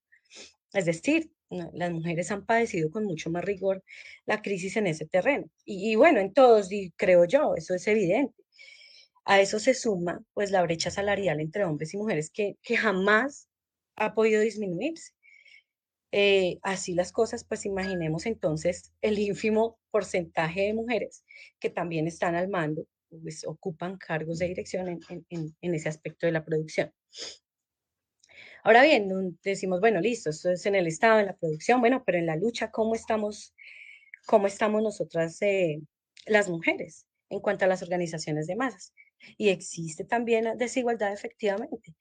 Es decir, las mujeres han padecido con mucho más rigor la crisis en ese terreno. Y, bueno, en todos, y creo yo, eso es evidente. A eso se suma pues la brecha salarial entre hombres y mujeres que, que jamás ha podido disminuirse. Eh, así las cosas, pues imaginemos entonces el ínfimo porcentaje de mujeres que también están al mando, pues ocupan cargos de dirección en, ese aspecto de la producción. Ahora bien, decimos, bueno, listo, esto es en el Estado, en la producción, bueno, pero en la lucha, ¿cómo estamos, cómo estamos nosotras eh, las mujeres en cuanto a las organizaciones de masas? Y existe también desigualdad efectivamente.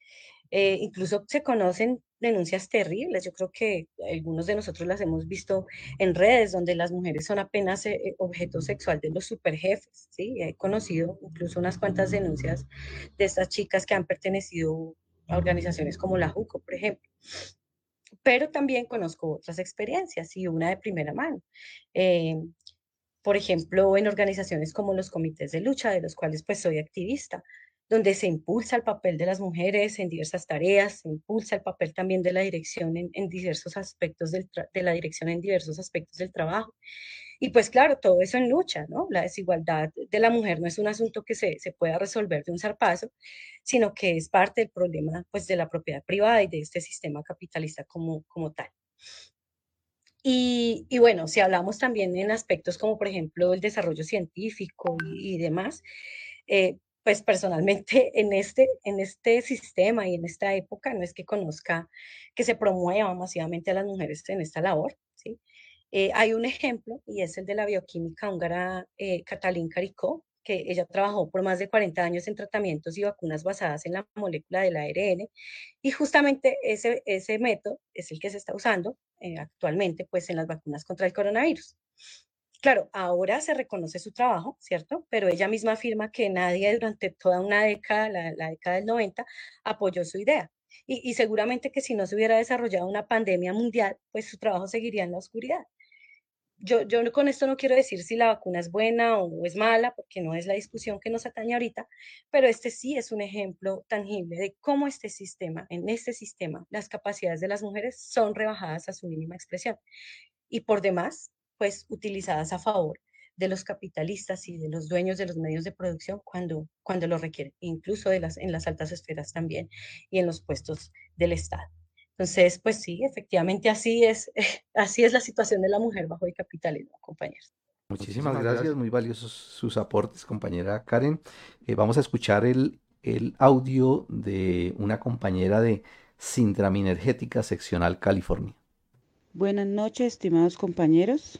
Eh, incluso se conocen denuncias terribles. Yo creo que algunos de nosotros las hemos visto en redes donde las mujeres son apenas eh, eh, objeto sexual de los superjefes. ¿sí? He conocido incluso unas cuantas denuncias de estas chicas que han pertenecido a organizaciones como la JUCO, por ejemplo. Pero también conozco otras experiencias y una de primera mano. por ejemplo, en organizaciones como los comités de lucha, de los cuales pues soy activista, donde se impulsa el papel de las mujeres en diversas tareas, se impulsa el papel también de la dirección en, diversos aspectos del de la dirección en diversos aspectos del trabajo. Y pues claro, todo eso en lucha, ¿no? La desigualdad de la mujer no es un asunto que se, se pueda resolver de un zarpazo, sino que es parte del problema pues de la propiedad privada y de este sistema capitalista como, como tal. Y, y, bueno, si hablamos también en aspectos como, por ejemplo, el desarrollo científico y, demás, eh, pues personalmente en este, en este sistema y en esta época no es que conozca que se promueva masivamente a las mujeres en esta labor, ¿sí? Eh, hay un ejemplo y es el de la bioquímica húngara eh, Katalin Karikó, que ella trabajó por más de 40 años en tratamientos y vacunas basadas en la molécula del ARN y justamente ese, ese método es el que se está usando eh, actualmente pues en las vacunas contra el coronavirus. Claro, ahora se reconoce su trabajo, ¿cierto? Pero ella misma afirma que nadie durante toda una década, la, década del 90, apoyó su idea. Y, seguramente que si no se hubiera desarrollado una pandemia mundial, pues su trabajo seguiría en la oscuridad. Yo, yo con esto no quiero decir si la vacuna es buena o es mala, porque no es la discusión que nos atañe ahorita, pero este sí es un ejemplo tangible de cómo este sistema, en este sistema, las capacidades de las mujeres son rebajadas a su mínima expresión. Y por demás, pues utilizadas a favor de los capitalistas y de los dueños de los medios de producción cuando, cuando lo requieren, incluso de las, en las altas esferas también y en los puestos del Estado. Entonces, pues sí, efectivamente así es, así es la situación de la mujer bajo el capitalismo, compañeros. Muchísimas gracias, muy valiosos sus aportes, compañera Karen. Eh, vamos a escuchar el, el audio de una compañera de Sintraminergética Seccional California. Buenas noches, estimados compañeros.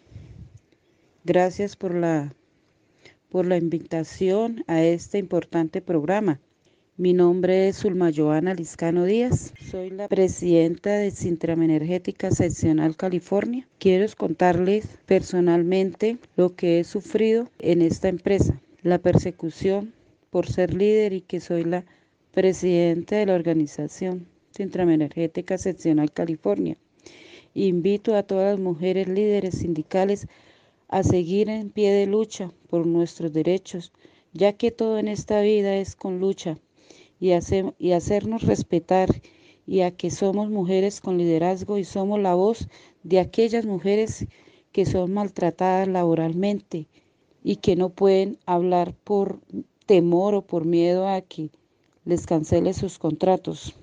Gracias por la, por la invitación a este importante programa. Mi nombre es Zulma Joana Liscano Díaz. Soy la presidenta de Sintram Energética Seccional California. Quiero contarles personalmente lo que he sufrido en esta empresa. La persecución por ser líder y que soy la presidenta de la organización Sintram Energética Seccional California. Invito a todas las mujeres líderes sindicales a seguir en pie de lucha por nuestros derechos, ya que todo en esta vida es con lucha y, y hacernos respetar y a que somos mujeres con liderazgo y somos la voz de aquellas mujeres que son maltratadas laboralmente y que no pueden hablar por temor o por miedo a que les cancele sus contratos.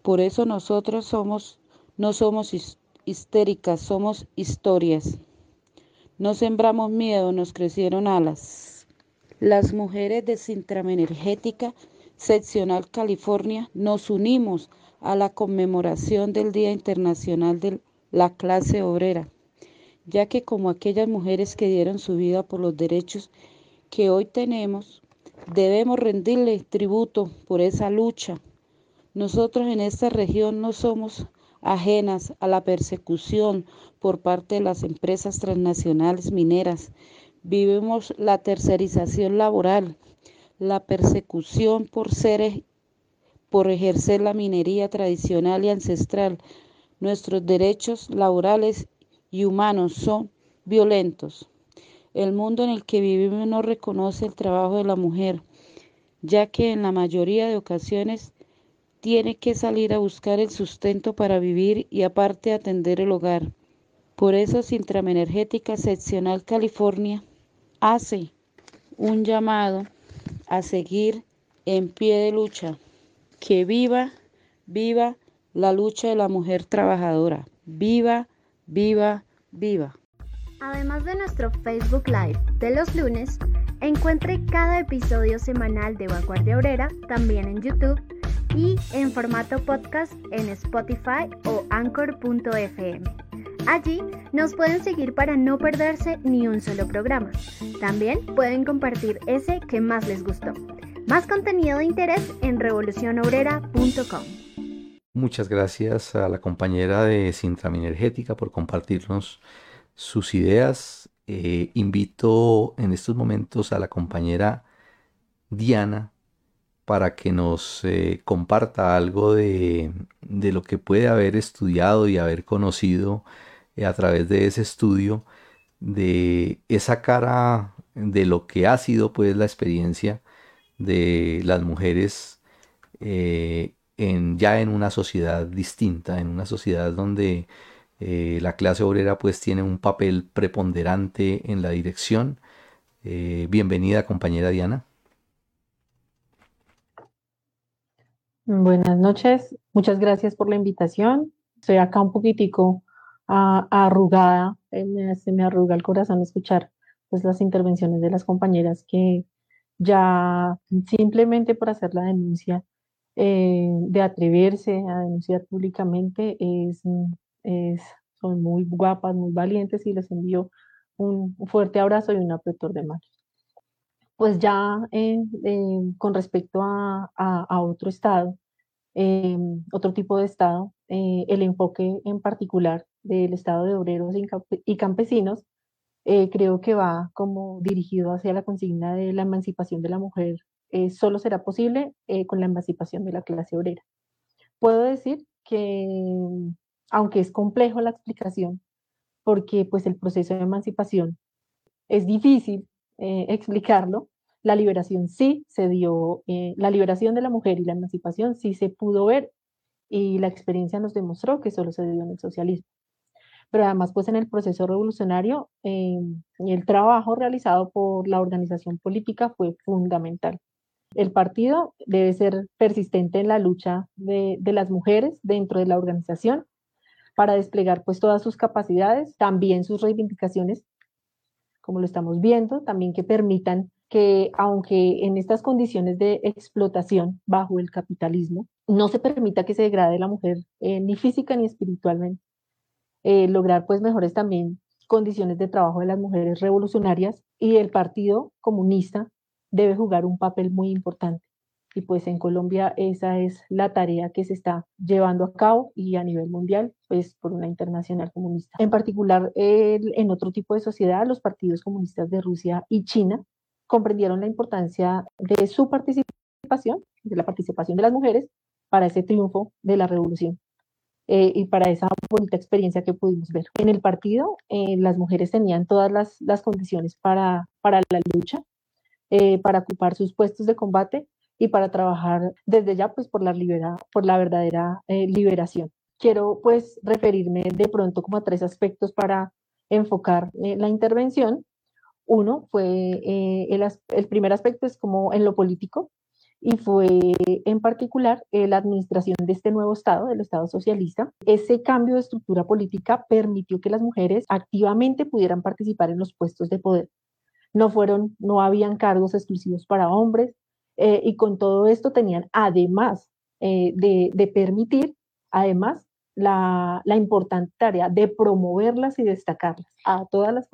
Por eso nosotros somos no somos histéricas, somos historias. No sembramos miedo, nos crecieron alas. Las mujeres de Sintram Energética Seccional California nos unimos a la conmemoración del Día Internacional de la Clase Obrera, ya que como aquellas mujeres que dieron su vida por los derechos que hoy tenemos, debemos rendirle tributo por esa lucha. Nosotros en esta región no somos ajenas a la persecución por parte de las empresas transnacionales mineras. Vivimos la tercerización laboral, la persecución por ser por ejercer la minería tradicional y ancestral. Nuestros derechos laborales y humanos son violentos. El mundo en el que vivimos no reconoce el trabajo de la mujer, ya que en la mayoría de ocasiones tiene que salir a buscar el sustento para vivir y aparte atender el hogar. Por eso Sintramenergética Seccional California hace un llamado a seguir en pie de lucha. Que viva, viva la lucha de la mujer trabajadora. Viva, viva, viva. Además de nuestro Facebook Live de los lunes, encuentre cada episodio semanal de Vanguardia Obrera también en YouTube y en formato podcast en Spotify o anchor.fm. Allí nos pueden seguir para no perderse ni un solo programa. También pueden compartir ese que más les gustó. Más contenido de interés en revolucionobrera.com. Muchas gracias a la compañera de Energética por compartirnos sus ideas. Eh, invito en estos momentos a la compañera Diana para que nos eh, comparta algo de, lo que puede haber estudiado y haber conocido eh, a través de ese estudio, de esa cara de lo que ha sido pues la experiencia de las mujeres en, ya en una sociedad distinta, en una sociedad donde eh, la clase obrera pues tiene un papel preponderante en la dirección. Eh, bienvenida compañera Diana. Buenas noches, muchas gracias por la invitación. Estoy acá un poquitico arrugada, eh, se me arruga el corazón escuchar pues, las intervenciones de las compañeras que ya simplemente por hacer la denuncia eh, de atreverse a denunciar públicamente es, son muy guapas, muy valientes y les envío un, fuerte abrazo y un apretón de manos. Pues ya eh, eh, con respecto a, otro estado, otro tipo de estado, el enfoque en particular del estado de obreros y campesinos, creo que va como dirigido hacia la consigna de la emancipación de la mujer eh, solo será posible eh, con la emancipación de la clase obrera. Puedo decir que, aunque es complejo la explicación, porque pues el proceso de emancipación es difícil eh, explicarlo, la liberación sí se dio, la liberación de la mujer y la emancipación sí se pudo ver y la experiencia nos demostró que solo se dio en el socialismo. Pero además, pues en el proceso revolucionario, el trabajo realizado por la organización política fue fundamental. El partido debe ser persistente en la lucha de, las mujeres dentro de la organización para desplegar pues todas sus capacidades, también sus reivindicaciones, como lo estamos viendo, también que permitan que aunque en estas condiciones de explotación bajo el capitalismo, no se permita que se degrade la mujer eh, ni física ni espiritualmente. Eh, lograr pues mejores también condiciones de trabajo de las mujeres revolucionarias y el Partido Comunista debe jugar un papel muy importante. Y pues en Colombia esa es la tarea que se está llevando a cabo y a nivel mundial, pues por una internacional comunista. En particular, en otro tipo de sociedad, los partidos comunistas de Rusia y China comprendieron la importancia de su participación, de la participación de las mujeres para ese triunfo de la revolución. Eh, y para esa bonita experiencia que pudimos ver. En el partido, eh, las mujeres tenían todas las, las condiciones para, para la lucha, eh, para ocupar sus puestos de combate y para trabajar desde ya pues por la, libera, por la verdadera liberación. Quiero pues referirme de pronto como a tres aspectos para enfocar la intervención. Uno fue, el, el primer aspecto es como en lo político, y fue en particular la administración de este nuevo Estado, del Estado socialista. Ese cambio de estructura política permitió que las mujeres activamente pudieran participar en los puestos de poder no fueron, no habían cargos exclusivos para hombres eh, y con todo esto tenían además eh, de, permitir, además, la, importante tarea de promoverlas y destacarlas a todas las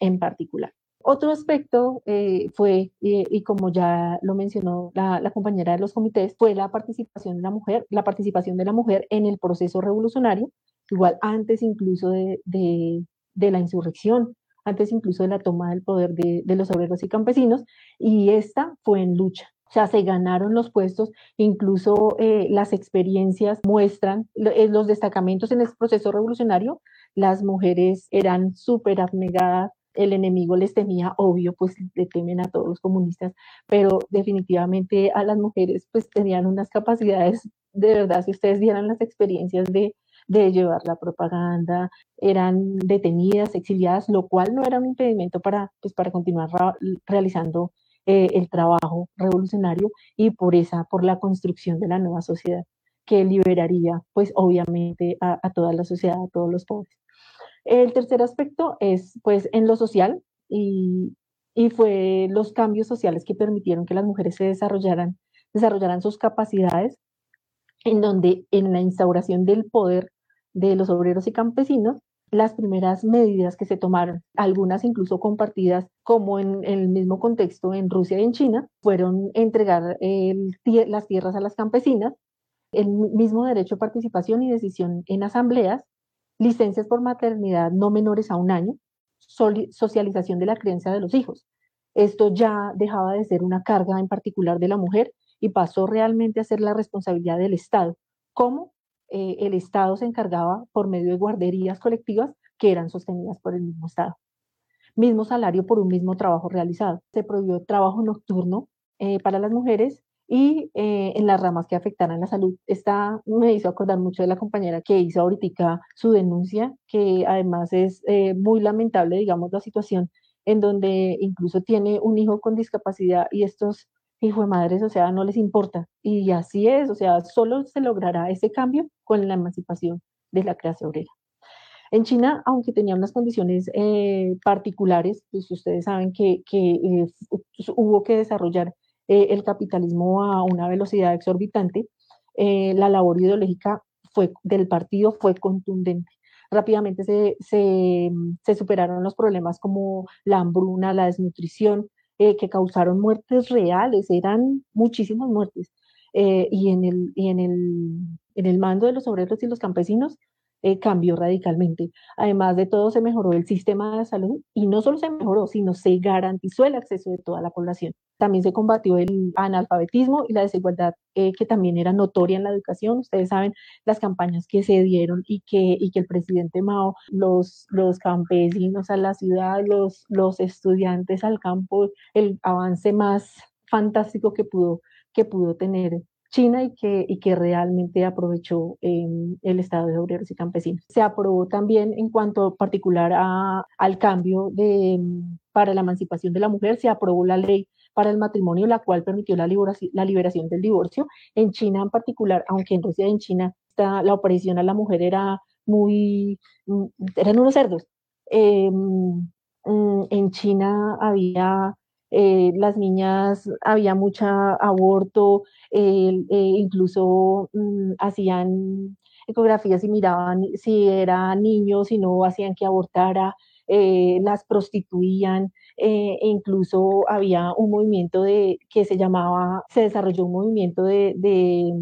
en particular. Otro aspecto eh, fue, y como ya lo mencionó la, compañera de los comités, fue la participación de la mujer, la participación de la mujer en el proceso revolucionario, igual antes incluso de, de la insurrección, antes incluso de la toma del poder de, los obreros y campesinos, y esta fue en lucha. O sea, se ganaron los puestos, incluso eh, las experiencias muestran, eh, los destacamentos en este proceso revolucionario, las mujeres eran súper abnegadas, el enemigo les temía, obvio, pues le temen a todos los comunistas, pero definitivamente a las mujeres pues tenían unas capacidades, de verdad, si ustedes vieran las experiencias de, de llevar la propaganda, eran detenidas, exiliadas, lo cual no era un impedimento para, pues, para continuar realizando eh, el trabajo revolucionario y por esa, por la construcción de la nueva sociedad que liberaría, pues obviamente, a, toda la sociedad, a todos los pobres. El tercer aspecto es, pues, en lo social y, fue los cambios sociales que permitieron que las mujeres se desarrollaran, desarrollaran sus capacidades en donde en la instauración del poder de los obreros y campesinos, las primeras medidas que se tomaron, algunas incluso compartidas como en, el mismo contexto en Rusia y en China, fueron entregar las tierras a las campesinas el mismo derecho a participación y decisión en asambleas, licencias por maternidad no menores a un año, socialización de la creencia de los hijos. Esto ya dejaba de ser una carga en particular de la mujer y pasó realmente a ser la responsabilidad del Estado. ¿Cómo? Eh, el Estado se encargaba por medio de guarderías colectivas que eran sostenidas por el mismo Estado. Mismo salario por un mismo trabajo realizado. Se prohibió trabajo nocturno eh, para las mujeres y eh, en las ramas que afectaran la salud. Esta me hizo acordar mucho de la compañera que hizo ahorita su denuncia, que además es eh, muy lamentable, digamos, la situación en donde incluso tiene un hijo con discapacidad y estos hijos de madres, o sea, no les importa. Y así es, o sea, solo se logrará ese cambio con la emancipación de la clase obrera. En China, aunque tenía unas condiciones eh, particulares, pues ustedes saben que, que hubo que desarrollar eh, el capitalismo a una velocidad exorbitante, eh, la labor ideológica fue, del partido fue contundente. Rápidamente se, se, superaron los problemas como la hambruna, la desnutrición, eh, que causaron muertes reales, eran muchísimas muertes. y en el, y en, el, en el mando de los obreros y los campesinos eh, cambió radicalmente. Además de todo, se mejoró el sistema de salud y no solo se mejoró, sino se garantizó el acceso de toda la población. También se combatió el analfabetismo y la desigualdad eh, que también era notoria en la educación. Ustedes saben las campañas que se dieron y que, y que el presidente Mao, los, los campesinos a la ciudad, los, los estudiantes al campo, el avance más fantástico que pudo, que pudo tener China y que, y que realmente aprovechó el Estado de Obreros y Campesinos. Se aprobó también en cuanto particular a, al cambio de, para la emancipación de la mujer, se aprobó la ley para el matrimonio, la cual permitió la liberación, la liberación del divorcio. En China en particular, aunque en Rusia y en China la opresión a la mujer era muy, mm, eran unos cerdos. Em, mm, en China había eh, las niñas, había mucha aborto, eh, incluso mm, hacían ecografías y miraban si era niño, si no hacían que abortara, eh, las prostituían, e incluso había un movimiento de, que se llamaba, se desarrolló un movimiento de, de,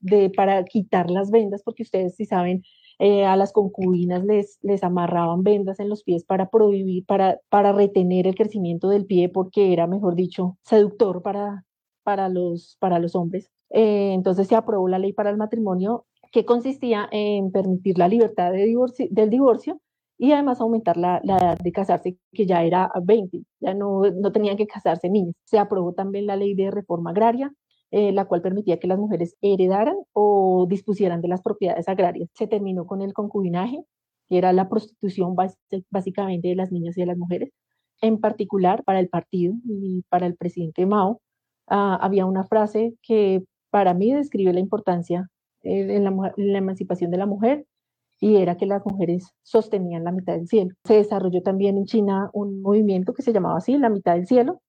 de para quitar las vendas, porque ustedes si saben, eh, a las concubinas les, les amarraban vendas en los pies para prohibir, para, para retener el crecimiento del pie porque era, mejor dicho, seductor para, para, los, para los hombres. Eh, entonces se aprobó la ley para el matrimonio que consistía en permitir la libertad de divorcio, del divorcio y además aumentar la, la, edad de casarse, que ya era 20, ya no, no tenían que casarse niños. Se aprobó también la ley de reforma agraria, eh, la cual permitía que las mujeres heredaran o dispusieran de las propiedades agrarias. Se terminó con el concubinaje, que era la prostitución básicamente de las niñas y de las mujeres. En particular, para el partido y para el presidente Mao, ah, había una frase que para mí describe la importancia eh, en, la, emancipación de la mujer y era que las mujeres sostenían la mitad del cielo. Se desarrolló también en China un movimiento que se llamaba así, la mitad del cielo.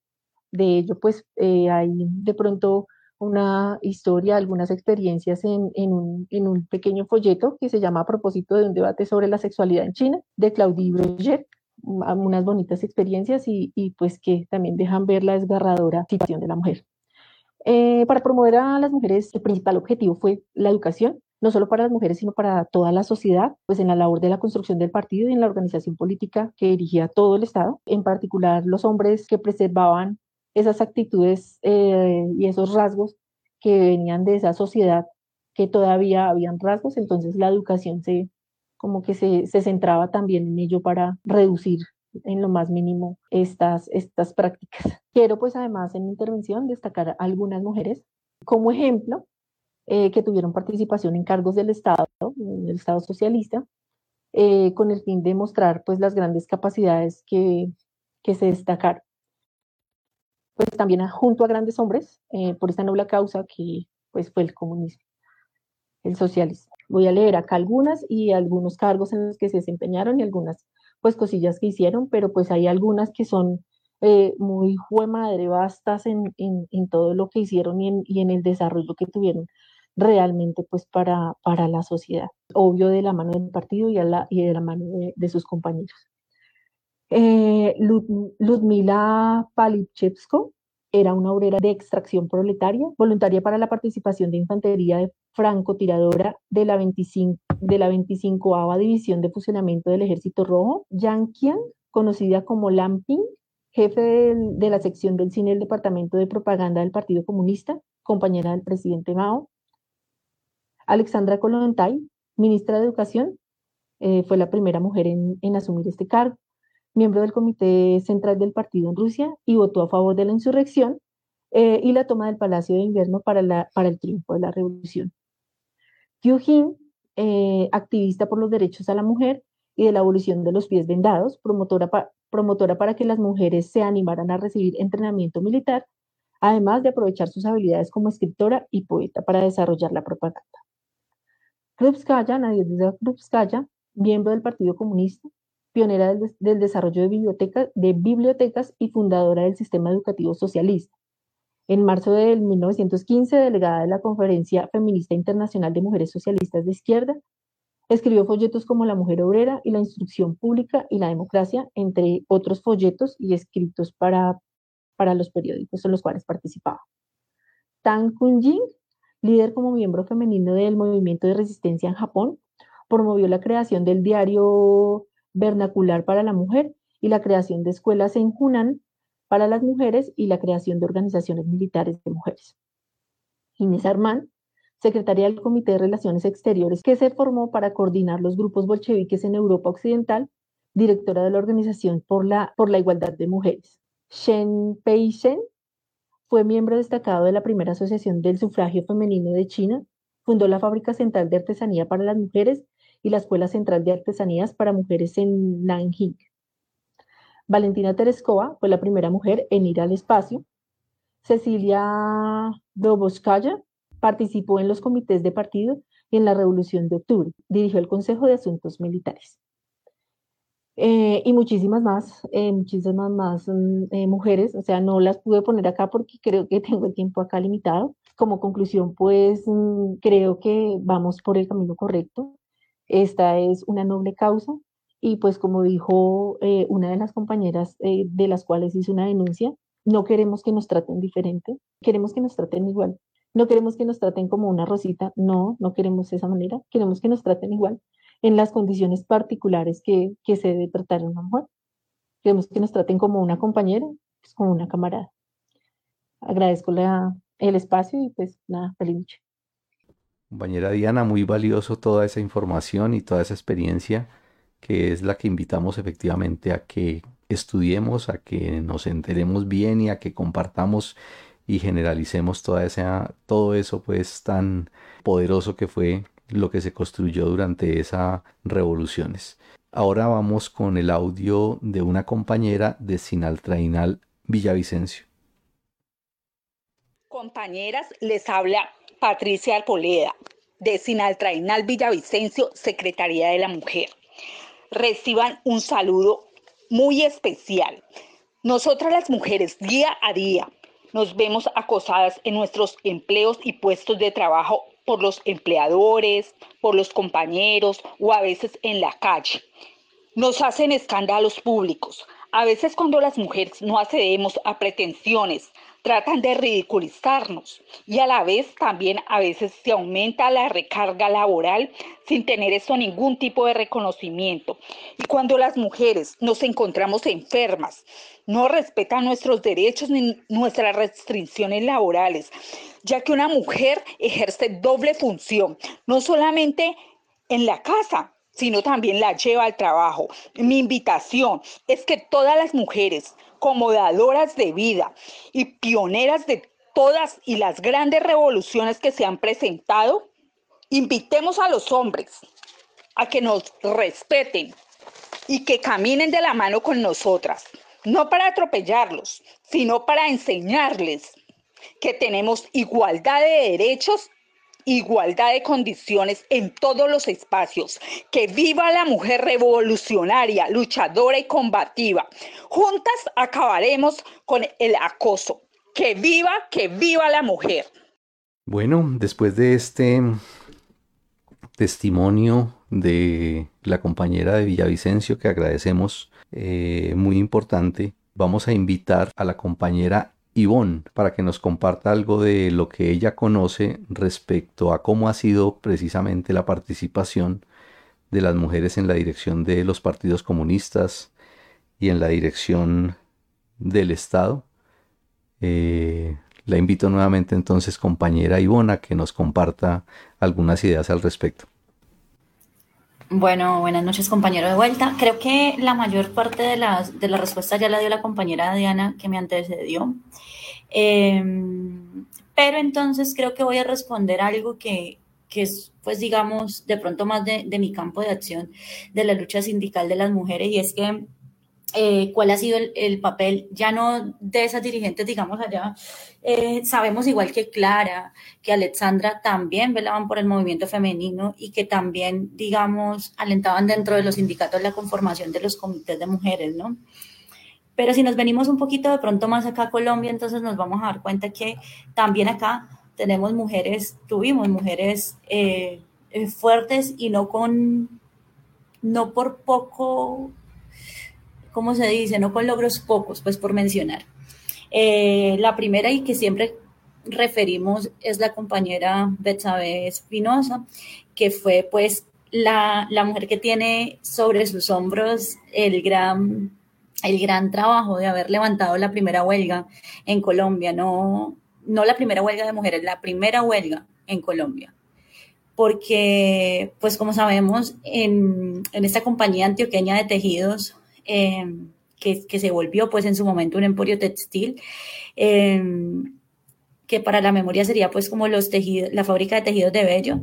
De ello, pues eh, de pronto una historia, algunas experiencias en, en, un, en, un, pequeño folleto que se llama A propósito de un debate sobre la sexualidad en China, de Claudie Breger, unas bonitas experiencias y, y, pues que también dejan ver la desgarradora situación de la mujer. Eh, para promover a las mujeres, el principal objetivo fue la educación, no solo para las mujeres, sino para toda la sociedad, pues en la labor de la construcción del partido y en la organización política que dirigía todo el Estado, en particular los hombres que preservaban esas actitudes eh, y esos rasgos que venían de esa sociedad que todavía habían rasgos, entonces la educación se como que se, centraba también en ello para reducir en lo más mínimo estas, estas prácticas. Quiero pues además en mi intervención destacar algunas mujeres como ejemplo eh, que tuvieron participación en cargos del Estado, del Estado socialista, eh, con el fin de mostrar pues las grandes capacidades que, que se destacaron pues también junto a grandes hombres eh, por esta noble causa que pues fue el comunismo, el socialismo. Voy a leer acá algunas y algunos cargos en los que se desempeñaron y algunas pues cosillas que hicieron, pero pues hay algunas que son eh, muy jue madre bastas en, en, todo lo que hicieron y en, y en el desarrollo que tuvieron realmente pues para, para la sociedad, obvio de la mano del partido y, a la, y de la mano de sus compañeros. Eh, Ludmila Palichevsko, era una obrera de extracción proletaria, voluntaria para la participación de infantería de francotiradora de la 25 de la 25 División de Fusionamiento del Ejército Rojo, Yang Qian, conocida como Lamping, jefe de, la sección del cine del Departamento de Propaganda del Partido Comunista, compañera del presidente Mao. Alexandra Kolontai, ministra de Educación, eh, fue la primera mujer en, en asumir este cargo miembro del Comité Central del Partido en Rusia y votó a favor de la insurrección eh, y la toma del Palacio de Invierno para, la, para el triunfo de la revolución. Yu Jin, eh, activista por los derechos a la mujer y de la abolición de los pies vendados, promotora, promotora para que las mujeres se animaran a recibir entrenamiento militar, además de aprovechar sus habilidades como escritora y poeta para desarrollar la propaganda. Krupskaya, Nadia Krupskaya, miembro del Partido Comunista, pionera del, desarrollo de, de bibliotecas y fundadora del sistema educativo socialista. En marzo de 1915, delegada de la Conferencia Feminista Internacional de Mujeres Socialistas de Izquierda, escribió folletos como La Mujer Obrera y La Instrucción Pública y la Democracia, entre otros folletos y escritos para, para los periódicos en los cuales participaba. Tang Kun-jing, líder como miembro femenino del movimiento de resistencia en Japón, promovió la creación del diario vernacular para la mujer y la creación de escuelas en Hunan para las mujeres y la creación de organizaciones militares de mujeres. Inés Armán, secretaria del Comité de Relaciones Exteriores, que se formó para coordinar los grupos bolcheviques en Europa Occidental, directora de la Organización por la, por la Igualdad de Mujeres. Shen Pei-shen fue miembro destacado de la primera Asociación del Sufragio Femenino de China, fundó la Fábrica Central de Artesanía para las Mujeres y la Escuela Central de Artesanías para Mujeres en Nanjing. Valentina Tereskova fue la primera mujer en ir al espacio. Cecilia Doboskaya participó en los comités de partido y en la Revolución de Octubre. Dirigió el Consejo de Asuntos Militares. Eh, y muchísimas más, eh, muchísimas más mm, eh, mujeres, o sea, no las pude poner acá porque creo que tengo el tiempo acá limitado. Como conclusión, pues mm, creo que vamos por el camino correcto. Esta es una noble causa y pues como dijo eh, una de las compañeras eh, de las cuales hice una denuncia, no queremos que nos traten diferente, queremos que nos traten igual. No queremos que nos traten como una rosita, no, no queremos de esa manera, queremos que nos traten igual en las condiciones particulares que, que se debe tratar una mujer. Queremos que nos traten como una compañera, pues como una camarada. Agradezco la, el espacio y pues nada, feliz noche. Compañera Diana, muy valioso toda esa información y toda esa experiencia que es la que invitamos efectivamente a que estudiemos, a que nos enteremos bien y a que compartamos y generalicemos toda esa, todo eso pues tan poderoso que fue lo que se construyó durante esas revoluciones. Ahora vamos con el audio de una compañera de Sinaltrainal Villavicencio. Compañeras, les habla Patricia Alpoleda, de Sinaltrainal Villavicencio, Secretaría de la Mujer. Reciban un saludo muy especial. Nosotras las mujeres día a día nos vemos acosadas en nuestros empleos y puestos de trabajo por los empleadores, por los compañeros o a veces en la calle. Nos hacen escándalos públicos. A veces cuando las mujeres no accedemos a pretensiones, tratan de ridiculizarnos y a la vez también a veces se aumenta la recarga laboral sin tener eso ningún tipo de reconocimiento. Y cuando las mujeres nos encontramos enfermas, no respetan nuestros derechos ni nuestras restricciones laborales, ya que una mujer ejerce doble función, no solamente en la casa, sino también la lleva al trabajo. Mi invitación es que todas las mujeres, como dadoras de vida y pioneras de todas y las grandes revoluciones que se han presentado, invitemos a los hombres a que nos respeten y que caminen de la mano con nosotras, no para atropellarlos, sino para enseñarles que tenemos igualdad de derechos igualdad de condiciones en todos los espacios. Que viva la mujer revolucionaria, luchadora y combativa. Juntas acabaremos con el acoso. Que viva, que viva la mujer. Bueno, después de este testimonio de la compañera de Villavicencio que agradecemos, eh, muy importante, vamos a invitar a la compañera Ivonne para que nos comparta algo de lo que ella conoce respecto a cómo ha sido precisamente la participación de las mujeres en la dirección de los partidos comunistas y en la dirección del Estado. Eh, la invito nuevamente entonces, compañera Ivona, que nos comparta algunas ideas al respecto. Bueno, buenas noches compañero de vuelta. Creo que la mayor parte de las de la respuesta ya la dio la compañera Diana que me antecedió. Em, pero entonces creo que voy a responder algo que, que es, pues digamos, de pronto más de, de, mi campo de acción de la lucha sindical de las mujeres y es que eh, cuál ha sido el, papel, ya no de esas dirigentes, digamos allá, eh, sabemos igual que Clara, que Alexandra también velaban por el movimiento femenino y que también, digamos, alentaban dentro de los sindicatos la conformación de los comités de mujeres, ¿no? Pero si nos venimos un poquito de pronto más acá a Colombia, entonces nos vamos a dar cuenta que también acá tenemos mujeres, tuvimos mujeres eh, fuertes y no con, no por poco ¿cómo se dice? No con logros pocos, pues por mencionar. Eh, la primera y que siempre referimos es la compañera Betsabe Espinosa, que fue pues la, la, mujer que tiene sobre sus hombros el gran, el gran trabajo de haber levantado la primera huelga en Colombia, no, no la primera huelga de mujeres, la primera huelga en Colombia. Porque, pues como sabemos, en, en esta compañía antioqueña de tejidos Em, que, se volvió pues en su momento un emporio textil, em, que para la memoria sería pues como los tejidos, la fábrica de tejidos de Bello.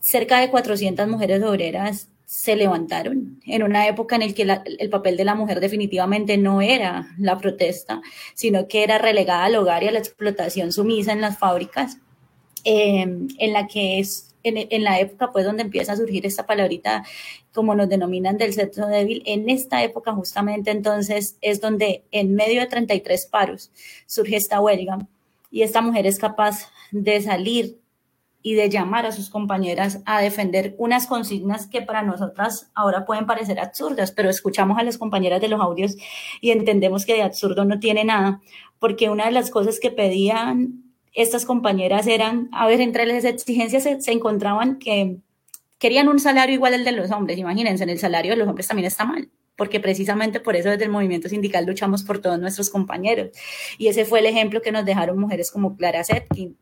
Cerca de 400 mujeres obreras se levantaron en una época en la que el papel de la mujer definitivamente no era la protesta, sino que era relegada al hogar y a la explotación sumisa en las fábricas, em, en la que es en, la época pues donde empieza a surgir esta palabrita como nos denominan del sexo débil, en esta época justamente entonces es donde en medio de 33 paros surge esta huelga. Y esta mujer es capaz de salir y de llamar a sus compañeras a defender unas consignas que para nosotras ahora pueden parecer absurdas, pero escuchamos a las compañeras de los audios y entendemos que de absurdo no tiene nada, porque una de las cosas que pedían estas compañeras eran, a ver, entre las exigencias se, encontraban que querían un salario igual al de los hombres. Imagínense, en el salario de los hombres también está mal, porque precisamente por eso desde el movimiento sindical luchamos por todos nuestros compañeros. Y ese fue el ejemplo que nos dejaron mujeres como Clara Zetkin,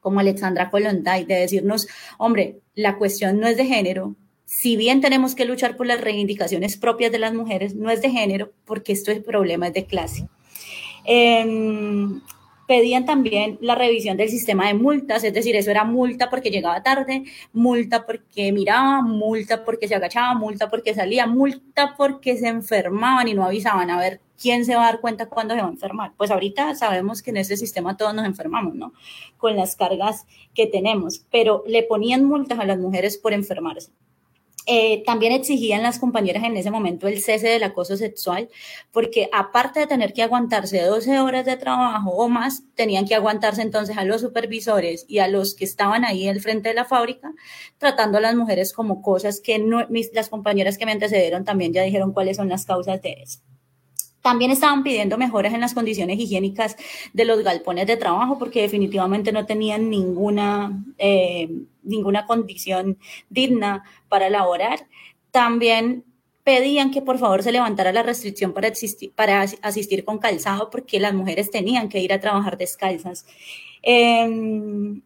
como Alexandra Kolontai, de decirnos, hombre, la cuestión no es de género, si bien tenemos que luchar por las reivindicaciones propias de las mujeres, no es de género, porque esto es problema de clase. Eh, Pedían también la revisión del sistema de multas, es decir, eso era multa porque llegaba tarde, multa porque miraba, multa porque se agachaba, multa porque salía, multa porque se enfermaban y no avisaban a ver quién se va a dar cuenta cuándo se va a enfermar. Pues ahorita sabemos que en este sistema todos nos enfermamos, ¿no? Con las cargas que tenemos, pero le ponían multas a las mujeres por enfermarse. Eh, también exigían las compañeras en ese momento el cese del acoso sexual, porque aparte de tener que aguantarse 12 horas de trabajo o más, tenían que aguantarse entonces a los supervisores y a los que estaban ahí al frente de la fábrica, tratando a las mujeres como cosas que no, las compañeras que me antecedieron también ya dijeron cuáles son las causas de eso. También estaban pidiendo mejoras en las condiciones higiénicas de los galpones de trabajo porque definitivamente no tenían ninguna, eh, ninguna condición digna para laborar. También pedían que por favor se levantara la restricción para, para asistir con calzado porque las mujeres tenían que ir a trabajar descalzas. Em,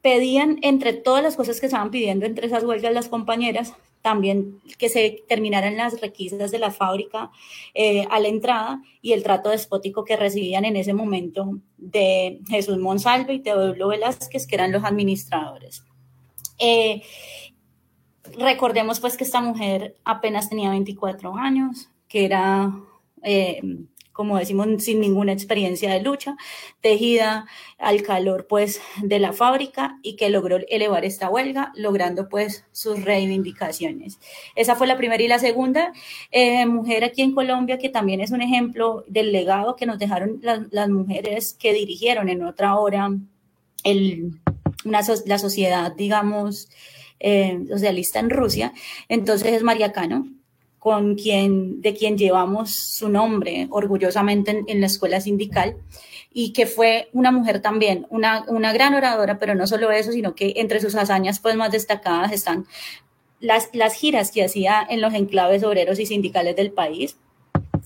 pedían entre todas las cosas que estaban pidiendo entre esas huelgas las compañeras, también que se terminaran las requisas de la fábrica eh, a la entrada y el trato despótico que recibían en ese momento de Jesús Monsalve y Teodoro Velázquez, que eran los administradores. Eh, recordemos pues que esta mujer apenas tenía 24 años, que era eh, como decimos, sin ninguna experiencia de lucha, tejida al calor pues de la fábrica y que logró elevar esta huelga, logrando pues sus reivindicaciones. Esa fue la primera y la segunda eh, mujer aquí en Colombia que también es un ejemplo del legado que nos dejaron las, mujeres que dirigieron en otra hora el, la sociedad, digamos, eh, socialista en Rusia. Entonces es María Cano, con quien, de quien llevamos su nombre orgullosamente en, la escuela sindical y que fue una mujer también, una, una, gran oradora, pero no solo eso, sino que entre sus hazañas pues más destacadas están las, las giras que hacía en los enclaves obreros y sindicales del país.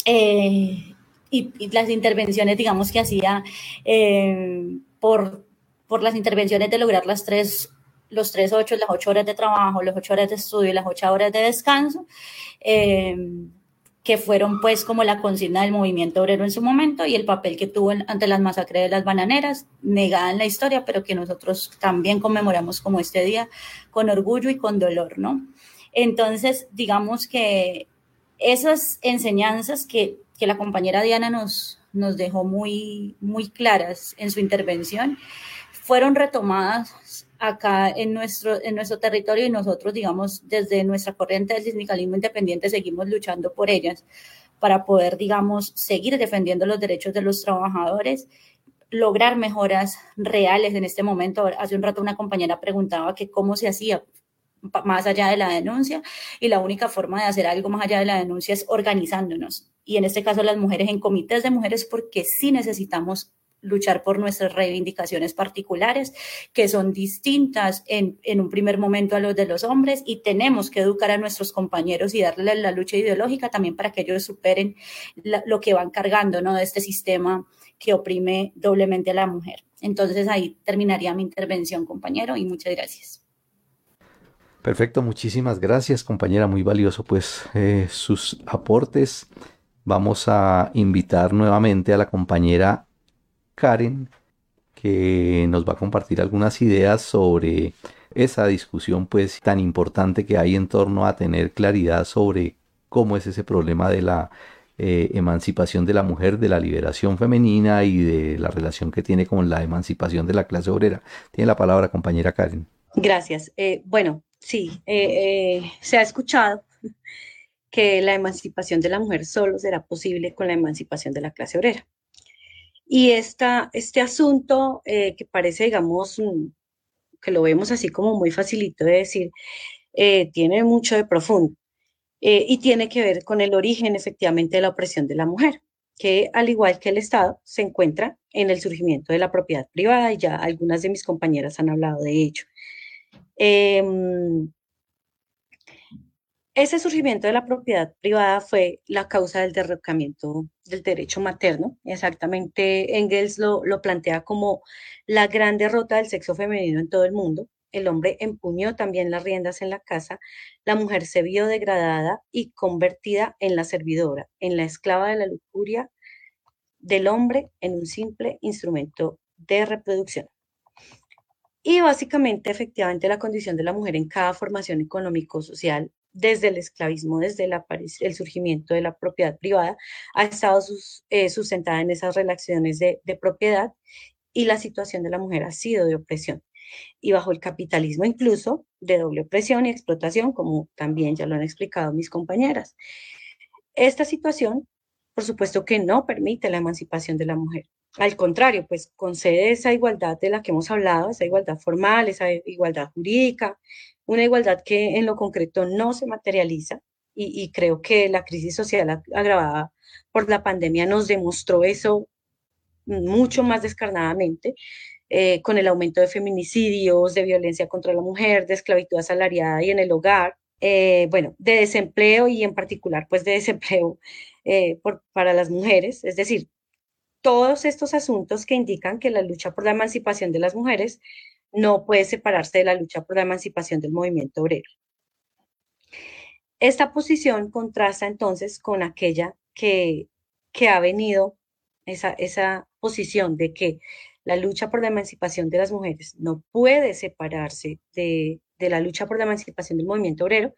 Eh, y, las intervenciones, digamos, que hacía eh, por, por las intervenciones de lograr las tres los tres ocho, las ocho horas de trabajo, las ocho horas de estudio y las ocho horas de descanso, eh, que fueron pues como la consigna del movimiento obrero en su momento y el papel que tuvo ante las masacres de las bananeras, negada en la historia, pero que nosotros también conmemoramos como este día con orgullo y con dolor, ¿no? Entonces, digamos que esas enseñanzas que, que la compañera Diana nos, nos dejó muy, muy claras en su intervención, fueron retomadas acá en nuestro, en nuestro territorio y nosotros, digamos, desde nuestra corriente del sindicalismo independiente seguimos luchando por ellas para poder, digamos, seguir defendiendo los derechos de los trabajadores, lograr mejoras reales en este momento. Hace un rato una compañera preguntaba que cómo se hacía más allá de la denuncia y la única forma de hacer algo más allá de la denuncia es organizándonos. Y en este caso las mujeres en comités de mujeres porque sí necesitamos luchar por nuestras reivindicaciones particulares, que son distintas en, un primer momento a los de los hombres, y tenemos que educar a nuestros compañeros y darles la lucha ideológica también para que ellos superen lo que van cargando ¿no? de este sistema que oprime doblemente a la mujer. Entonces ahí terminaría mi intervención, compañero, y muchas gracias. Perfecto, muchísimas gracias, compañera, muy valioso pues eh, sus aportes. Vamos a invitar nuevamente a la compañera Karen, que nos va a compartir algunas ideas sobre esa discusión pues tan importante que hay en torno a tener claridad sobre cómo es ese problema de la eh, emancipación de la mujer, de la liberación femenina y de la relación que tiene con la emancipación de la clase obrera. Tiene la palabra compañera Karen. Gracias. Eh, bueno, sí, eh, se ha escuchado que la emancipación de la mujer solo será posible con la emancipación de la clase obrera. Y este asunto eh, que parece, digamos, mm, que lo vemos así como muy facilito de decir, eh, tiene mucho de profundo eh, y tiene que ver con el origen efectivamente de la opresión de la mujer, que al igual que el Estado se encuentra en el surgimiento de la propiedad privada y ya algunas de mis compañeras han hablado de ello. Ese surgimiento de la propiedad privada fue la causa del derrocamiento del derecho materno. Exactamente, Engels lo, lo plantea como la gran derrota del sexo femenino en todo el mundo. El hombre empuñó también las riendas en la casa, la mujer se vio degradada y convertida en la servidora, en la esclava de la lujuria del hombre en un simple instrumento de reproducción. Y básicamente, efectivamente, la condición de la mujer en cada formación económico-social desde el esclavismo, desde el surgimiento de la propiedad privada, ha estado eh, sustentada en esas relaciones de, propiedad y la situación de la mujer ha sido de opresión. Y bajo el capitalismo incluso de doble opresión y explotación, como también ya lo han explicado mis compañeras. Esta situación, por supuesto que no permite la emancipación de la mujer. Al contrario, pues concede esa igualdad de la que hemos hablado, esa igualdad formal, esa igualdad jurídica, una igualdad que en lo concreto no se materializa y, creo que la crisis social agravada por la pandemia nos demostró eso mucho más descarnadamente, eh, con el aumento de feminicidios, de violencia contra la mujer, de esclavitud asalariada y en el hogar, eh, bueno, de desempleo y en particular pues de desempleo eh, para las mujeres, es decir, todos estos asuntos que indican que la lucha por la emancipación de las mujeres no puede separarse de la lucha por la emancipación del movimiento obrero. Esta posición contrasta entonces con aquella que, que ha venido, esa, esa posición de que la lucha por la emancipación de las mujeres no puede separarse de, de la lucha por la emancipación del movimiento obrero,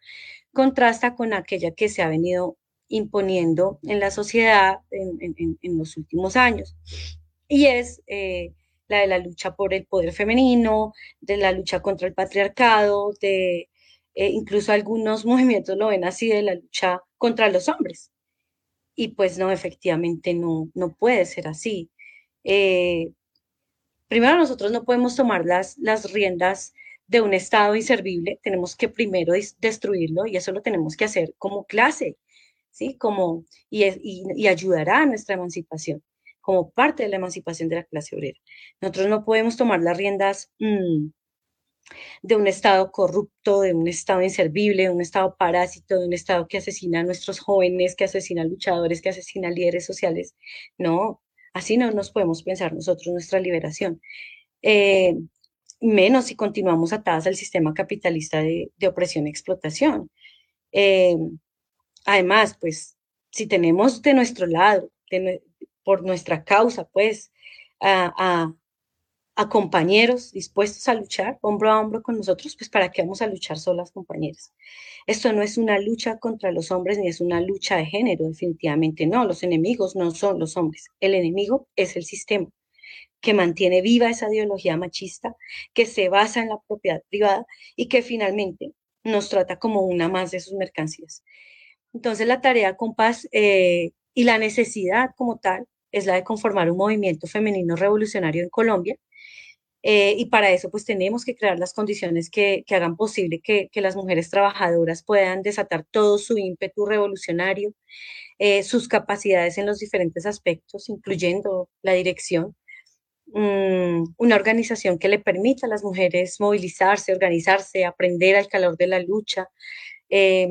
contrasta con aquella que se ha venido imponiendo en la sociedad en, en, los últimos años. Y es eh, la de la lucha por el poder femenino, de la lucha contra el patriarcado, de eh, incluso algunos movimientos lo ven así, de la lucha contra los hombres. Y pues no, efectivamente no, no puede ser así. Eh, primero nosotros no podemos tomar las, las riendas de un Estado inservible, tenemos que primero destruirlo y eso lo tenemos que hacer como clase ¿sí? Como, y, y, ayudará a nuestra emancipación, como parte de la emancipación de la clase obrera. Nosotros no podemos tomar las riendas mm, de un Estado corrupto, de un Estado inservible, de un Estado parásito, de un Estado que asesina a nuestros jóvenes, que asesina a luchadores, que asesina a líderes sociales. No, así no nos podemos pensar nosotros nuestra liberación. Eh, menos si continuamos atadas al sistema capitalista de, opresión y explotación. Eh, además, pues, si tenemos de nuestro lado, por nuestra causa, pues, a, compañeros dispuestos a luchar hombro a hombro con nosotros, pues para qué vamos a luchar solas, compañeras. Esto no es una lucha contra los hombres ni es una lucha de género, definitivamente no. Los enemigos no son los hombres. El enemigo es el sistema que mantiene viva esa ideología machista, que se basa en la propiedad privada y que finalmente nos trata como una más de sus mercancías. Entonces la tarea compás eh, y la necesidad como tal es la de conformar un movimiento femenino revolucionario en Colombia eh, y para eso, pues tenemos que crear las condiciones que, hagan posible que, las mujeres trabajadoras puedan desatar todo su ímpetu revolucionario, eh, sus capacidades en los diferentes aspectos, incluyendo la dirección. Mm, una organización que le permita a las mujeres movilizarse, organizarse, aprender al calor de la lucha. Eh,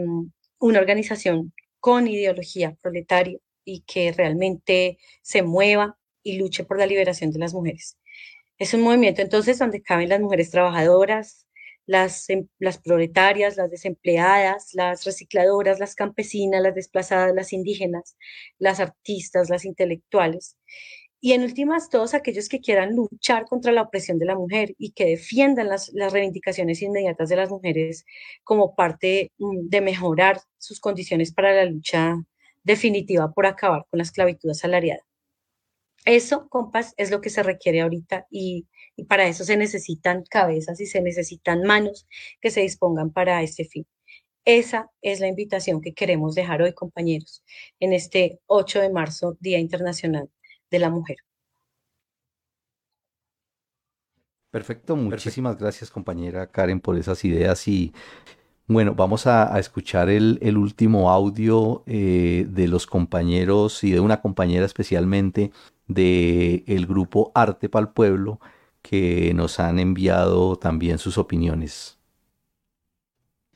una organización con ideología proletaria y que realmente se mueva y luche por la liberación de las mujeres. Es un movimiento entonces donde caben las mujeres trabajadoras, las, em, las proletarias, las desempleadas, las recicladoras, las campesinas, las desplazadas, las indígenas, las artistas, las intelectuales. Y en últimas, todos aquellos que quieran luchar contra la opresión de la mujer y que defiendan las, las reivindicaciones inmediatas de las mujeres como parte mm, de mejorar sus condiciones para la lucha definitiva por acabar con la esclavitud asalariada. Eso, compas, es lo que se requiere ahorita y, para eso se necesitan cabezas y se necesitan manos que se dispongan para este fin. Esa es la invitación que queremos dejar hoy, compañeros, en este 8 de marzo, Día Internacional de la Mujer. Perfecto, muchísimas gracias compañera Karen por esas ideas y bueno, vamos a, escuchar el, último audio eh, de los compañeros y de una compañera especialmente del el grupo Arte para el Pueblo que nos han enviado también sus opiniones.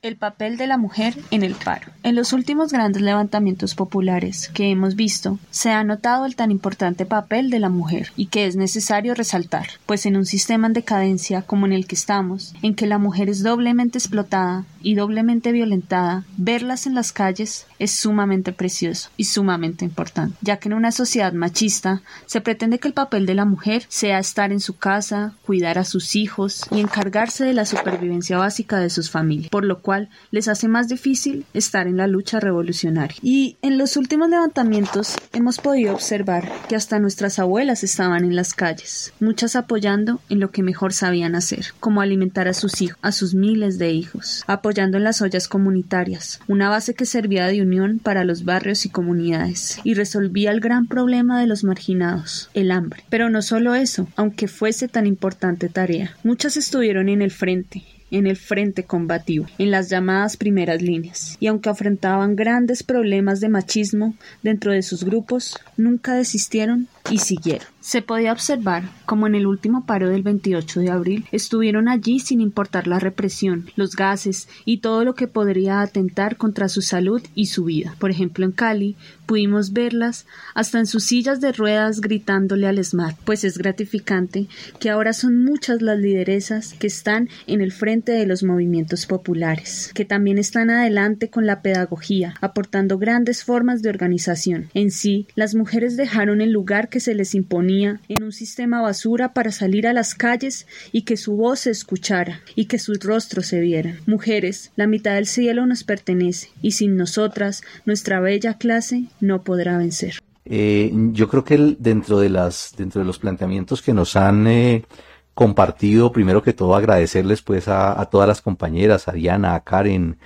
El papel de la mujer en el paro. En los últimos grandes levantamientos populares que hemos visto, se ha notado el tan importante papel de la mujer y que es necesario resaltar, pues en un sistema en decadencia como en el que estamos, en que la mujer es doblemente explotada y doblemente violentada, verlas en las calles es sumamente precioso y sumamente importante, ya que en una sociedad machista se pretende que el papel de la mujer sea estar en su casa, cuidar a sus hijos y encargarse de la supervivencia básica de sus familias, por lo cual les hace más difícil estar en la lucha revolucionaria. Y en los últimos levantamientos hemos podido observar que hasta nuestras abuelas estaban en las calles, muchas apoyando en lo que mejor sabían hacer, como alimentar a sus hijos, a sus miles de hijos, en las ollas comunitarias, una base que servía de unión para los barrios y comunidades, y resolvía el gran problema de los marginados, el hambre. Pero no solo eso, aunque fuese tan importante tarea, muchas estuvieron en el frente, en el frente combativo, en las llamadas primeras líneas, y aunque afrontaban grandes problemas de machismo dentro de sus grupos, nunca desistieron y siguieron. Se podía observar como en el último paro del 28 de abril estuvieron allí sin importar la represión, los gases y todo lo que podría atentar contra su salud y su vida. Por ejemplo, en Cali pudimos verlas hasta en sus sillas de ruedas gritándole al SMART, pues es gratificante que ahora son muchas las lideresas que están en el frente de los movimientos populares, que también están adelante con la pedagogía, aportando grandes formas de organización. En sí, las mujeres dejaron el lugar que se les imponía en un sistema basura para salir a las calles y que su voz se escuchara y que sus rostros se vieran. Mujeres, la mitad del cielo nos pertenece y sin nosotras nuestra bella clase no podrá vencer. Eh, yo creo que dentro de las dentro de los planteamientos que nos han eh, compartido, primero que todo agradecerles pues a, todas las compañeras, a Diana, a Karen,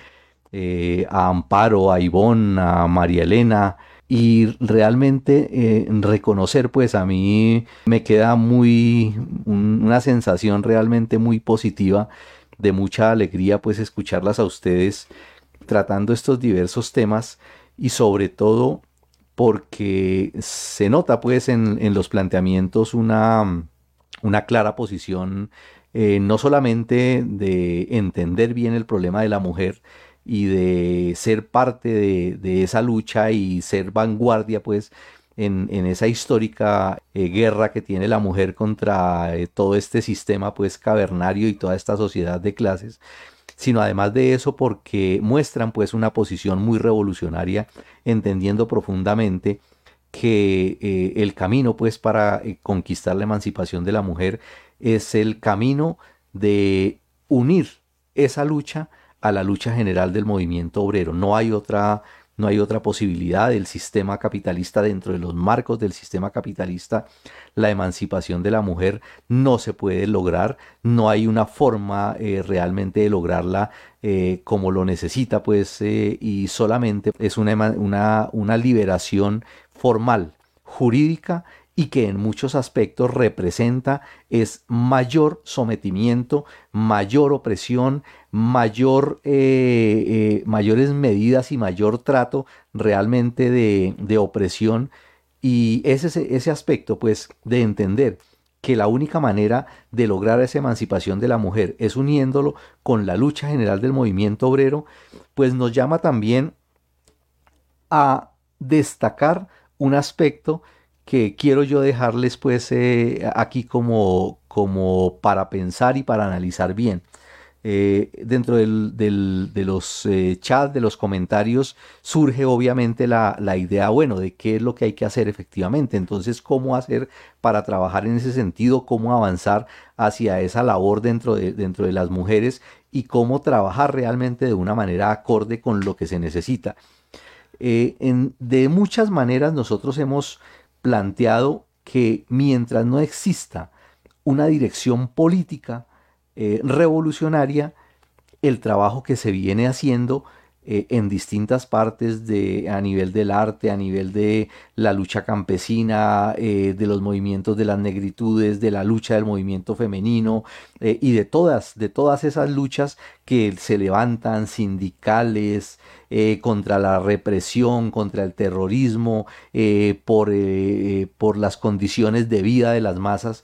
eh, a Amparo, a Ivonne, a María Elena, y realmente eh, reconocer pues a mí me queda muy una sensación realmente muy positiva de mucha alegría pues escucharlas a ustedes tratando estos diversos temas y sobre todo porque se nota pues en, los planteamientos una, una clara posición eh, no solamente de entender bien el problema de la mujer y de ser parte de, esa lucha y ser vanguardia pues en, esa histórica eh, guerra que tiene la mujer contra eh, todo este sistema pues cavernario y toda esta sociedad de clases, sino además de eso porque muestran pues una posición muy revolucionaria, entendiendo profundamente que eh, el camino pues para conquistar la emancipación de la mujer es el camino de unir esa lucha a la lucha general del movimiento obrero. No hay otra no hay otra posibilidad del sistema capitalista dentro de los marcos del sistema capitalista. La emancipación de la mujer no se puede lograr, no hay una forma eh, realmente de lograrla eh, como lo necesita, pues, eh, y solamente es una, una, una liberación formal, jurídica y que en muchos aspectos representa es mayor sometimiento, mayor opresión, mayor, eh, eh, mayores medidas y mayor trato realmente de, opresión. Y ese, ese aspecto, pues, de entender que la única manera de lograr esa emancipación de la mujer es uniéndolo con la lucha general del movimiento obrero, pues nos llama también a destacar un aspecto que quiero yo dejarles pues eh, aquí como, como para pensar y para analizar bien. Eh, dentro de los eh, chats, de los comentarios, surge obviamente la, idea, bueno, de qué es lo que hay que hacer efectivamente. Entonces, ¿cómo hacer para trabajar en ese sentido? ¿Cómo avanzar hacia esa labor dentro de, las mujeres? Y cómo trabajar realmente de una manera acorde con lo que se necesita. en, de muchas maneras nosotros hemos planteado que mientras no exista una dirección política eh, revolucionaria, el trabajo que se viene haciendo eh, en distintas partes de, a nivel del arte, a nivel de la lucha campesina, eh, de los movimientos de las negritudes, de la lucha del movimiento femenino y de todas, de todas esas luchas que se levantan sindicales, contra la represión, contra el terrorismo, por, por las condiciones de vida de las masas,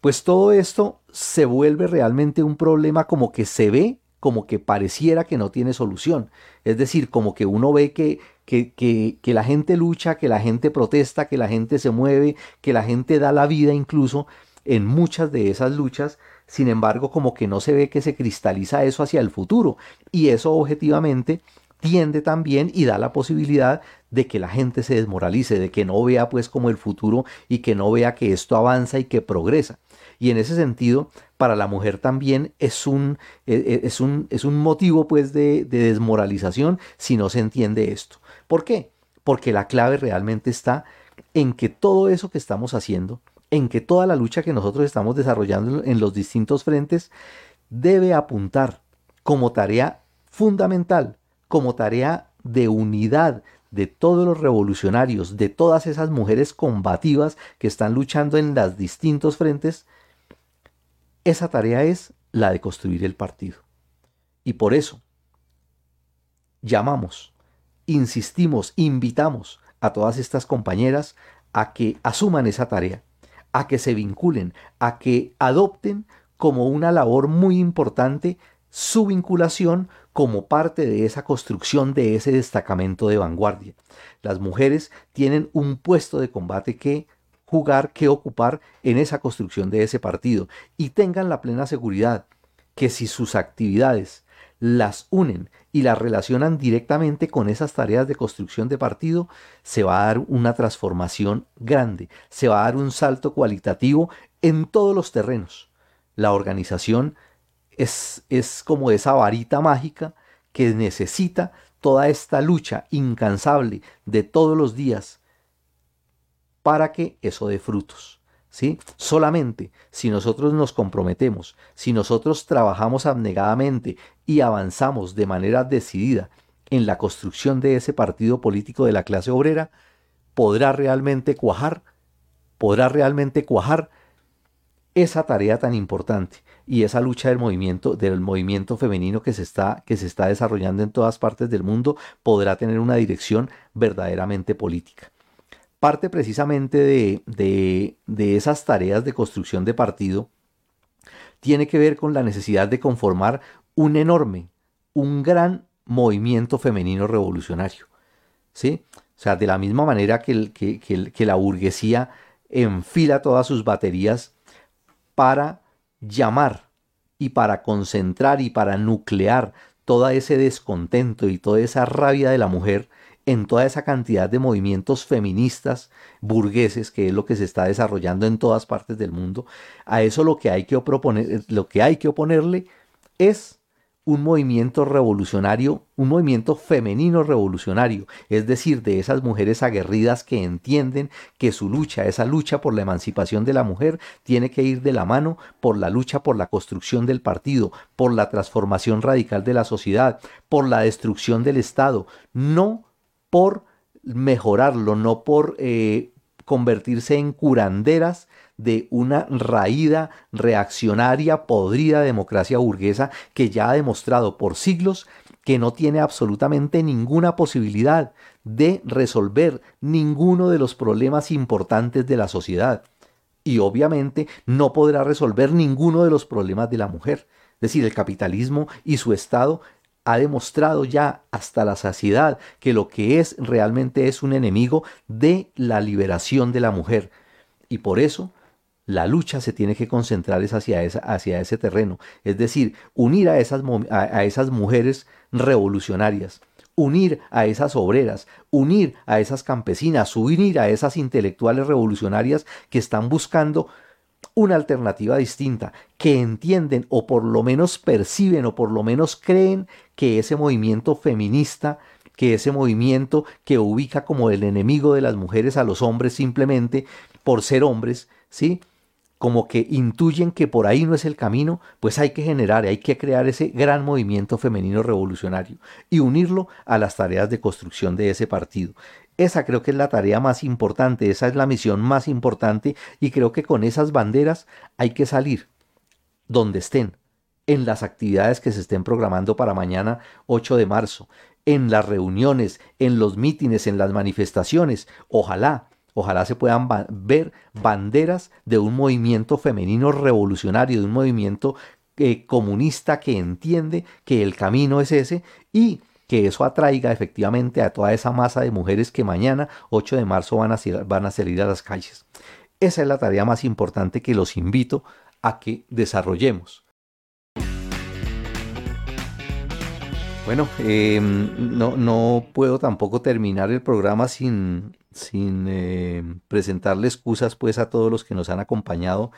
pues todo esto se vuelve realmente un problema como que se ve como que pareciera que no tiene solución. Es decir, como que uno ve que, que, que, que, la gente lucha, que la gente protesta, que la gente se mueve, que la gente da la vida incluso en muchas de esas luchas, sin embargo como que no se ve que se cristaliza eso hacia el futuro. Y eso objetivamente tiende también y da la posibilidad de que la gente se desmoralice, de que no vea pues como el futuro y que no vea que esto avanza y que progresa. Y en ese sentido, para la mujer también es un, e, e, es un, es un motivo pues de, de desmoralización si no se entiende esto. ¿Por qué? Porque la clave realmente está en que todo eso que estamos haciendo, en que toda la lucha que nosotros estamos desarrollando en los distintos frentes, debe apuntar como tarea fundamental como tarea de unidad de todos los revolucionarios, de todas esas mujeres combativas que están luchando en los distintos frentes, esa tarea es la de construir el partido. Y por eso llamamos, insistimos, invitamos a todas estas compañeras a que asuman esa tarea, a que se vinculen, a que adopten como una labor muy importante su vinculación como parte de esa construcción de ese destacamento de vanguardia. Las mujeres tienen un puesto de combate que jugar, que ocupar en esa construcción de ese partido y tengan la plena seguridad que si sus actividades las unen y las relacionan directamente con esas tareas de construcción de partido, se va a dar una transformación grande, se va a dar un salto cualitativo en todos los terrenos. La organización es, como esa varita mágica que necesita toda esta lucha incansable de todos los días para que eso dé frutos. ¿sí? Solamente si nosotros nos comprometemos, si nosotros trabajamos abnegadamente y avanzamos de manera decidida en la construcción de ese partido político de la clase obrera, podrá realmente cuajar, podrá realmente cuajar esa tarea tan importante y esa lucha del movimiento del movimiento femenino que se está que se está desarrollando en todas partes del mundo podrá tener una dirección verdaderamente política parte precisamente de, de, de esas tareas de construcción de partido tiene que ver con la necesidad de conformar un enorme un gran movimiento femenino revolucionario ¿sí? o sea de la misma manera que, que, que la burguesía enfila todas sus baterías para llamar y para concentrar y para nuclear todo ese descontento y toda esa rabia de la mujer en toda esa cantidad de movimientos feministas burgueses que es lo que se está desarrollando en todas partes del mundo, a eso lo que hay que, proponer, lo que, hay que oponerle es un movimiento revolucionario, un movimiento femenino revolucionario, es decir, de esas mujeres aguerridas que entienden que su lucha, esa lucha por la emancipación de la mujer, tiene que ir de la mano por la lucha por la construcción del partido, por la transformación radical de la sociedad, por la destrucción del Estado, no por mejorarlo, no por eh, convertirse en curanderas de una raída, reaccionaria, podrida democracia burguesa que ya ha demostrado por siglos que no tiene absolutamente ninguna posibilidad de resolver ninguno de los problemas importantes de la sociedad. Y obviamente no podrá resolver ninguno de los problemas de la mujer. Es decir, el capitalismo y su Estado ha demostrado ya hasta la saciedad que lo que es realmente es un enemigo de la liberación de la mujer. Y por eso la lucha se tiene que concentrar hacia, hacia ese terreno, es decir, unir a esas, a, esas mujeres revolucionarias, unir a esas obreras, unir a esas campesinas, unir a esas intelectuales revolucionarias que están buscando una alternativa distinta, que entienden o por lo menos perciben o por lo menos creen que ese movimiento feminista que ese movimiento que ubica como el enemigo de las mujeres a los hombres simplemente por ser hombres, ¿sí? como que intuyen que por ahí no es el camino, pues hay que generar, hay que crear ese gran movimiento femenino revolucionario y unirlo a las tareas de construcción de ese partido. Esa creo que es la tarea más importante, esa es la misión más importante y creo que con esas banderas hay que salir donde estén, en las actividades que se estén programando para mañana 8 de marzo, en las reuniones, en los mítines, en las manifestaciones. Ojalá Ojalá se puedan ver banderas de un movimiento femenino revolucionario, de un movimiento eh, comunista que entiende que el camino es ese y que eso atraiga efectivamente a toda esa masa de mujeres que mañana, 8 de marzo, van a, van a salir a las calles. Esa es la tarea más importante que los invito a que desarrollemos. Bueno, em, no, no, puedo tampoco terminar el programa sin, sin eh, presentarle excusas pues a todos los que nos han acompañado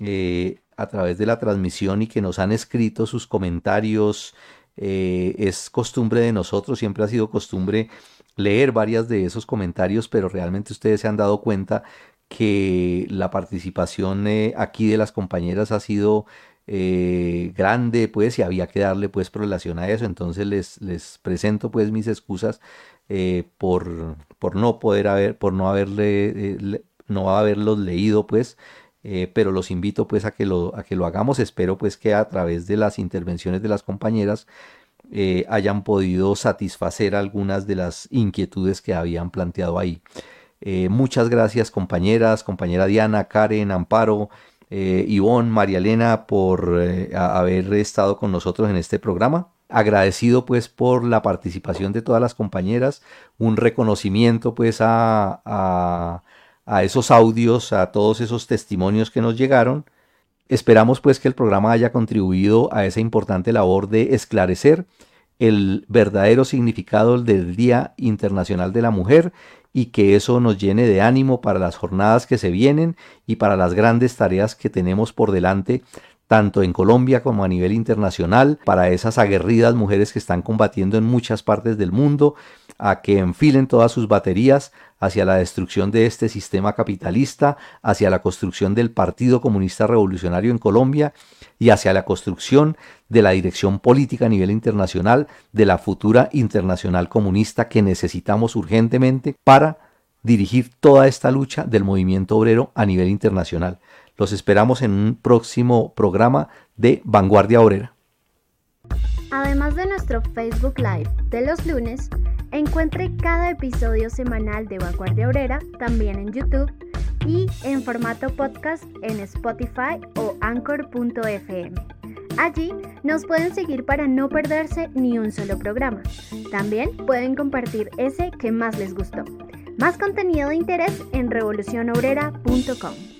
eh, a través de la transmisión y que nos han escrito sus comentarios. Eh, es costumbre de nosotros, siempre ha sido costumbre leer varias de esos comentarios, pero realmente ustedes se han dado cuenta que la participación aquí de las compañeras ha sido grande, pues, y había que darle, pues, relación a eso. Entonces les, les presento, pues, mis excusas eh, por, por, no poder haber, por no haberle, eh, no haberlos leído, pues, eh, pero los invito pues a que lo, a que lo hagamos. Espero pues que a través de las intervenciones de las compañeras hayan podido satisfacer algunas de las inquietudes que habían planteado ahí. muchas gracias compañeras, compañera Diana, Karen, Amparo, Ivonne, María Elena por haber estado con nosotros en este programa agradecido pues por la participación de todas las compañeras, un reconocimiento pues a, a, esos audios, a todos esos testimonios que nos llegaron. Esperamos pues que el programa haya contribuido a esa importante labor de esclarecer el verdadero significado del Día Internacional de la Mujer y que eso nos llene de ánimo para las jornadas que se vienen y para las grandes tareas que tenemos por delante tanto en Colombia como a nivel internacional, para esas aguerridas mujeres que están combatiendo en muchas partes del mundo, a que enfilen todas sus baterías hacia la destrucción de este sistema capitalista, hacia la construcción del Partido Comunista Revolucionario en Colombia y hacia la construcción de la dirección política a nivel internacional de la futura internacional comunista que necesitamos urgentemente para dirigir toda esta lucha del movimiento obrero a nivel internacional. Los esperamos en un próximo programa de Vanguardia Obrera. Además de nuestro Facebook Live de los lunes, encuentre cada episodio semanal de Vanguardia Obrera también en YouTube y en formato podcast en Spotify o anchor.fm. Allí nos pueden seguir para no perderse ni un solo programa. También pueden compartir ese que más les gustó. Más contenido de interés en revolucionobrera.com.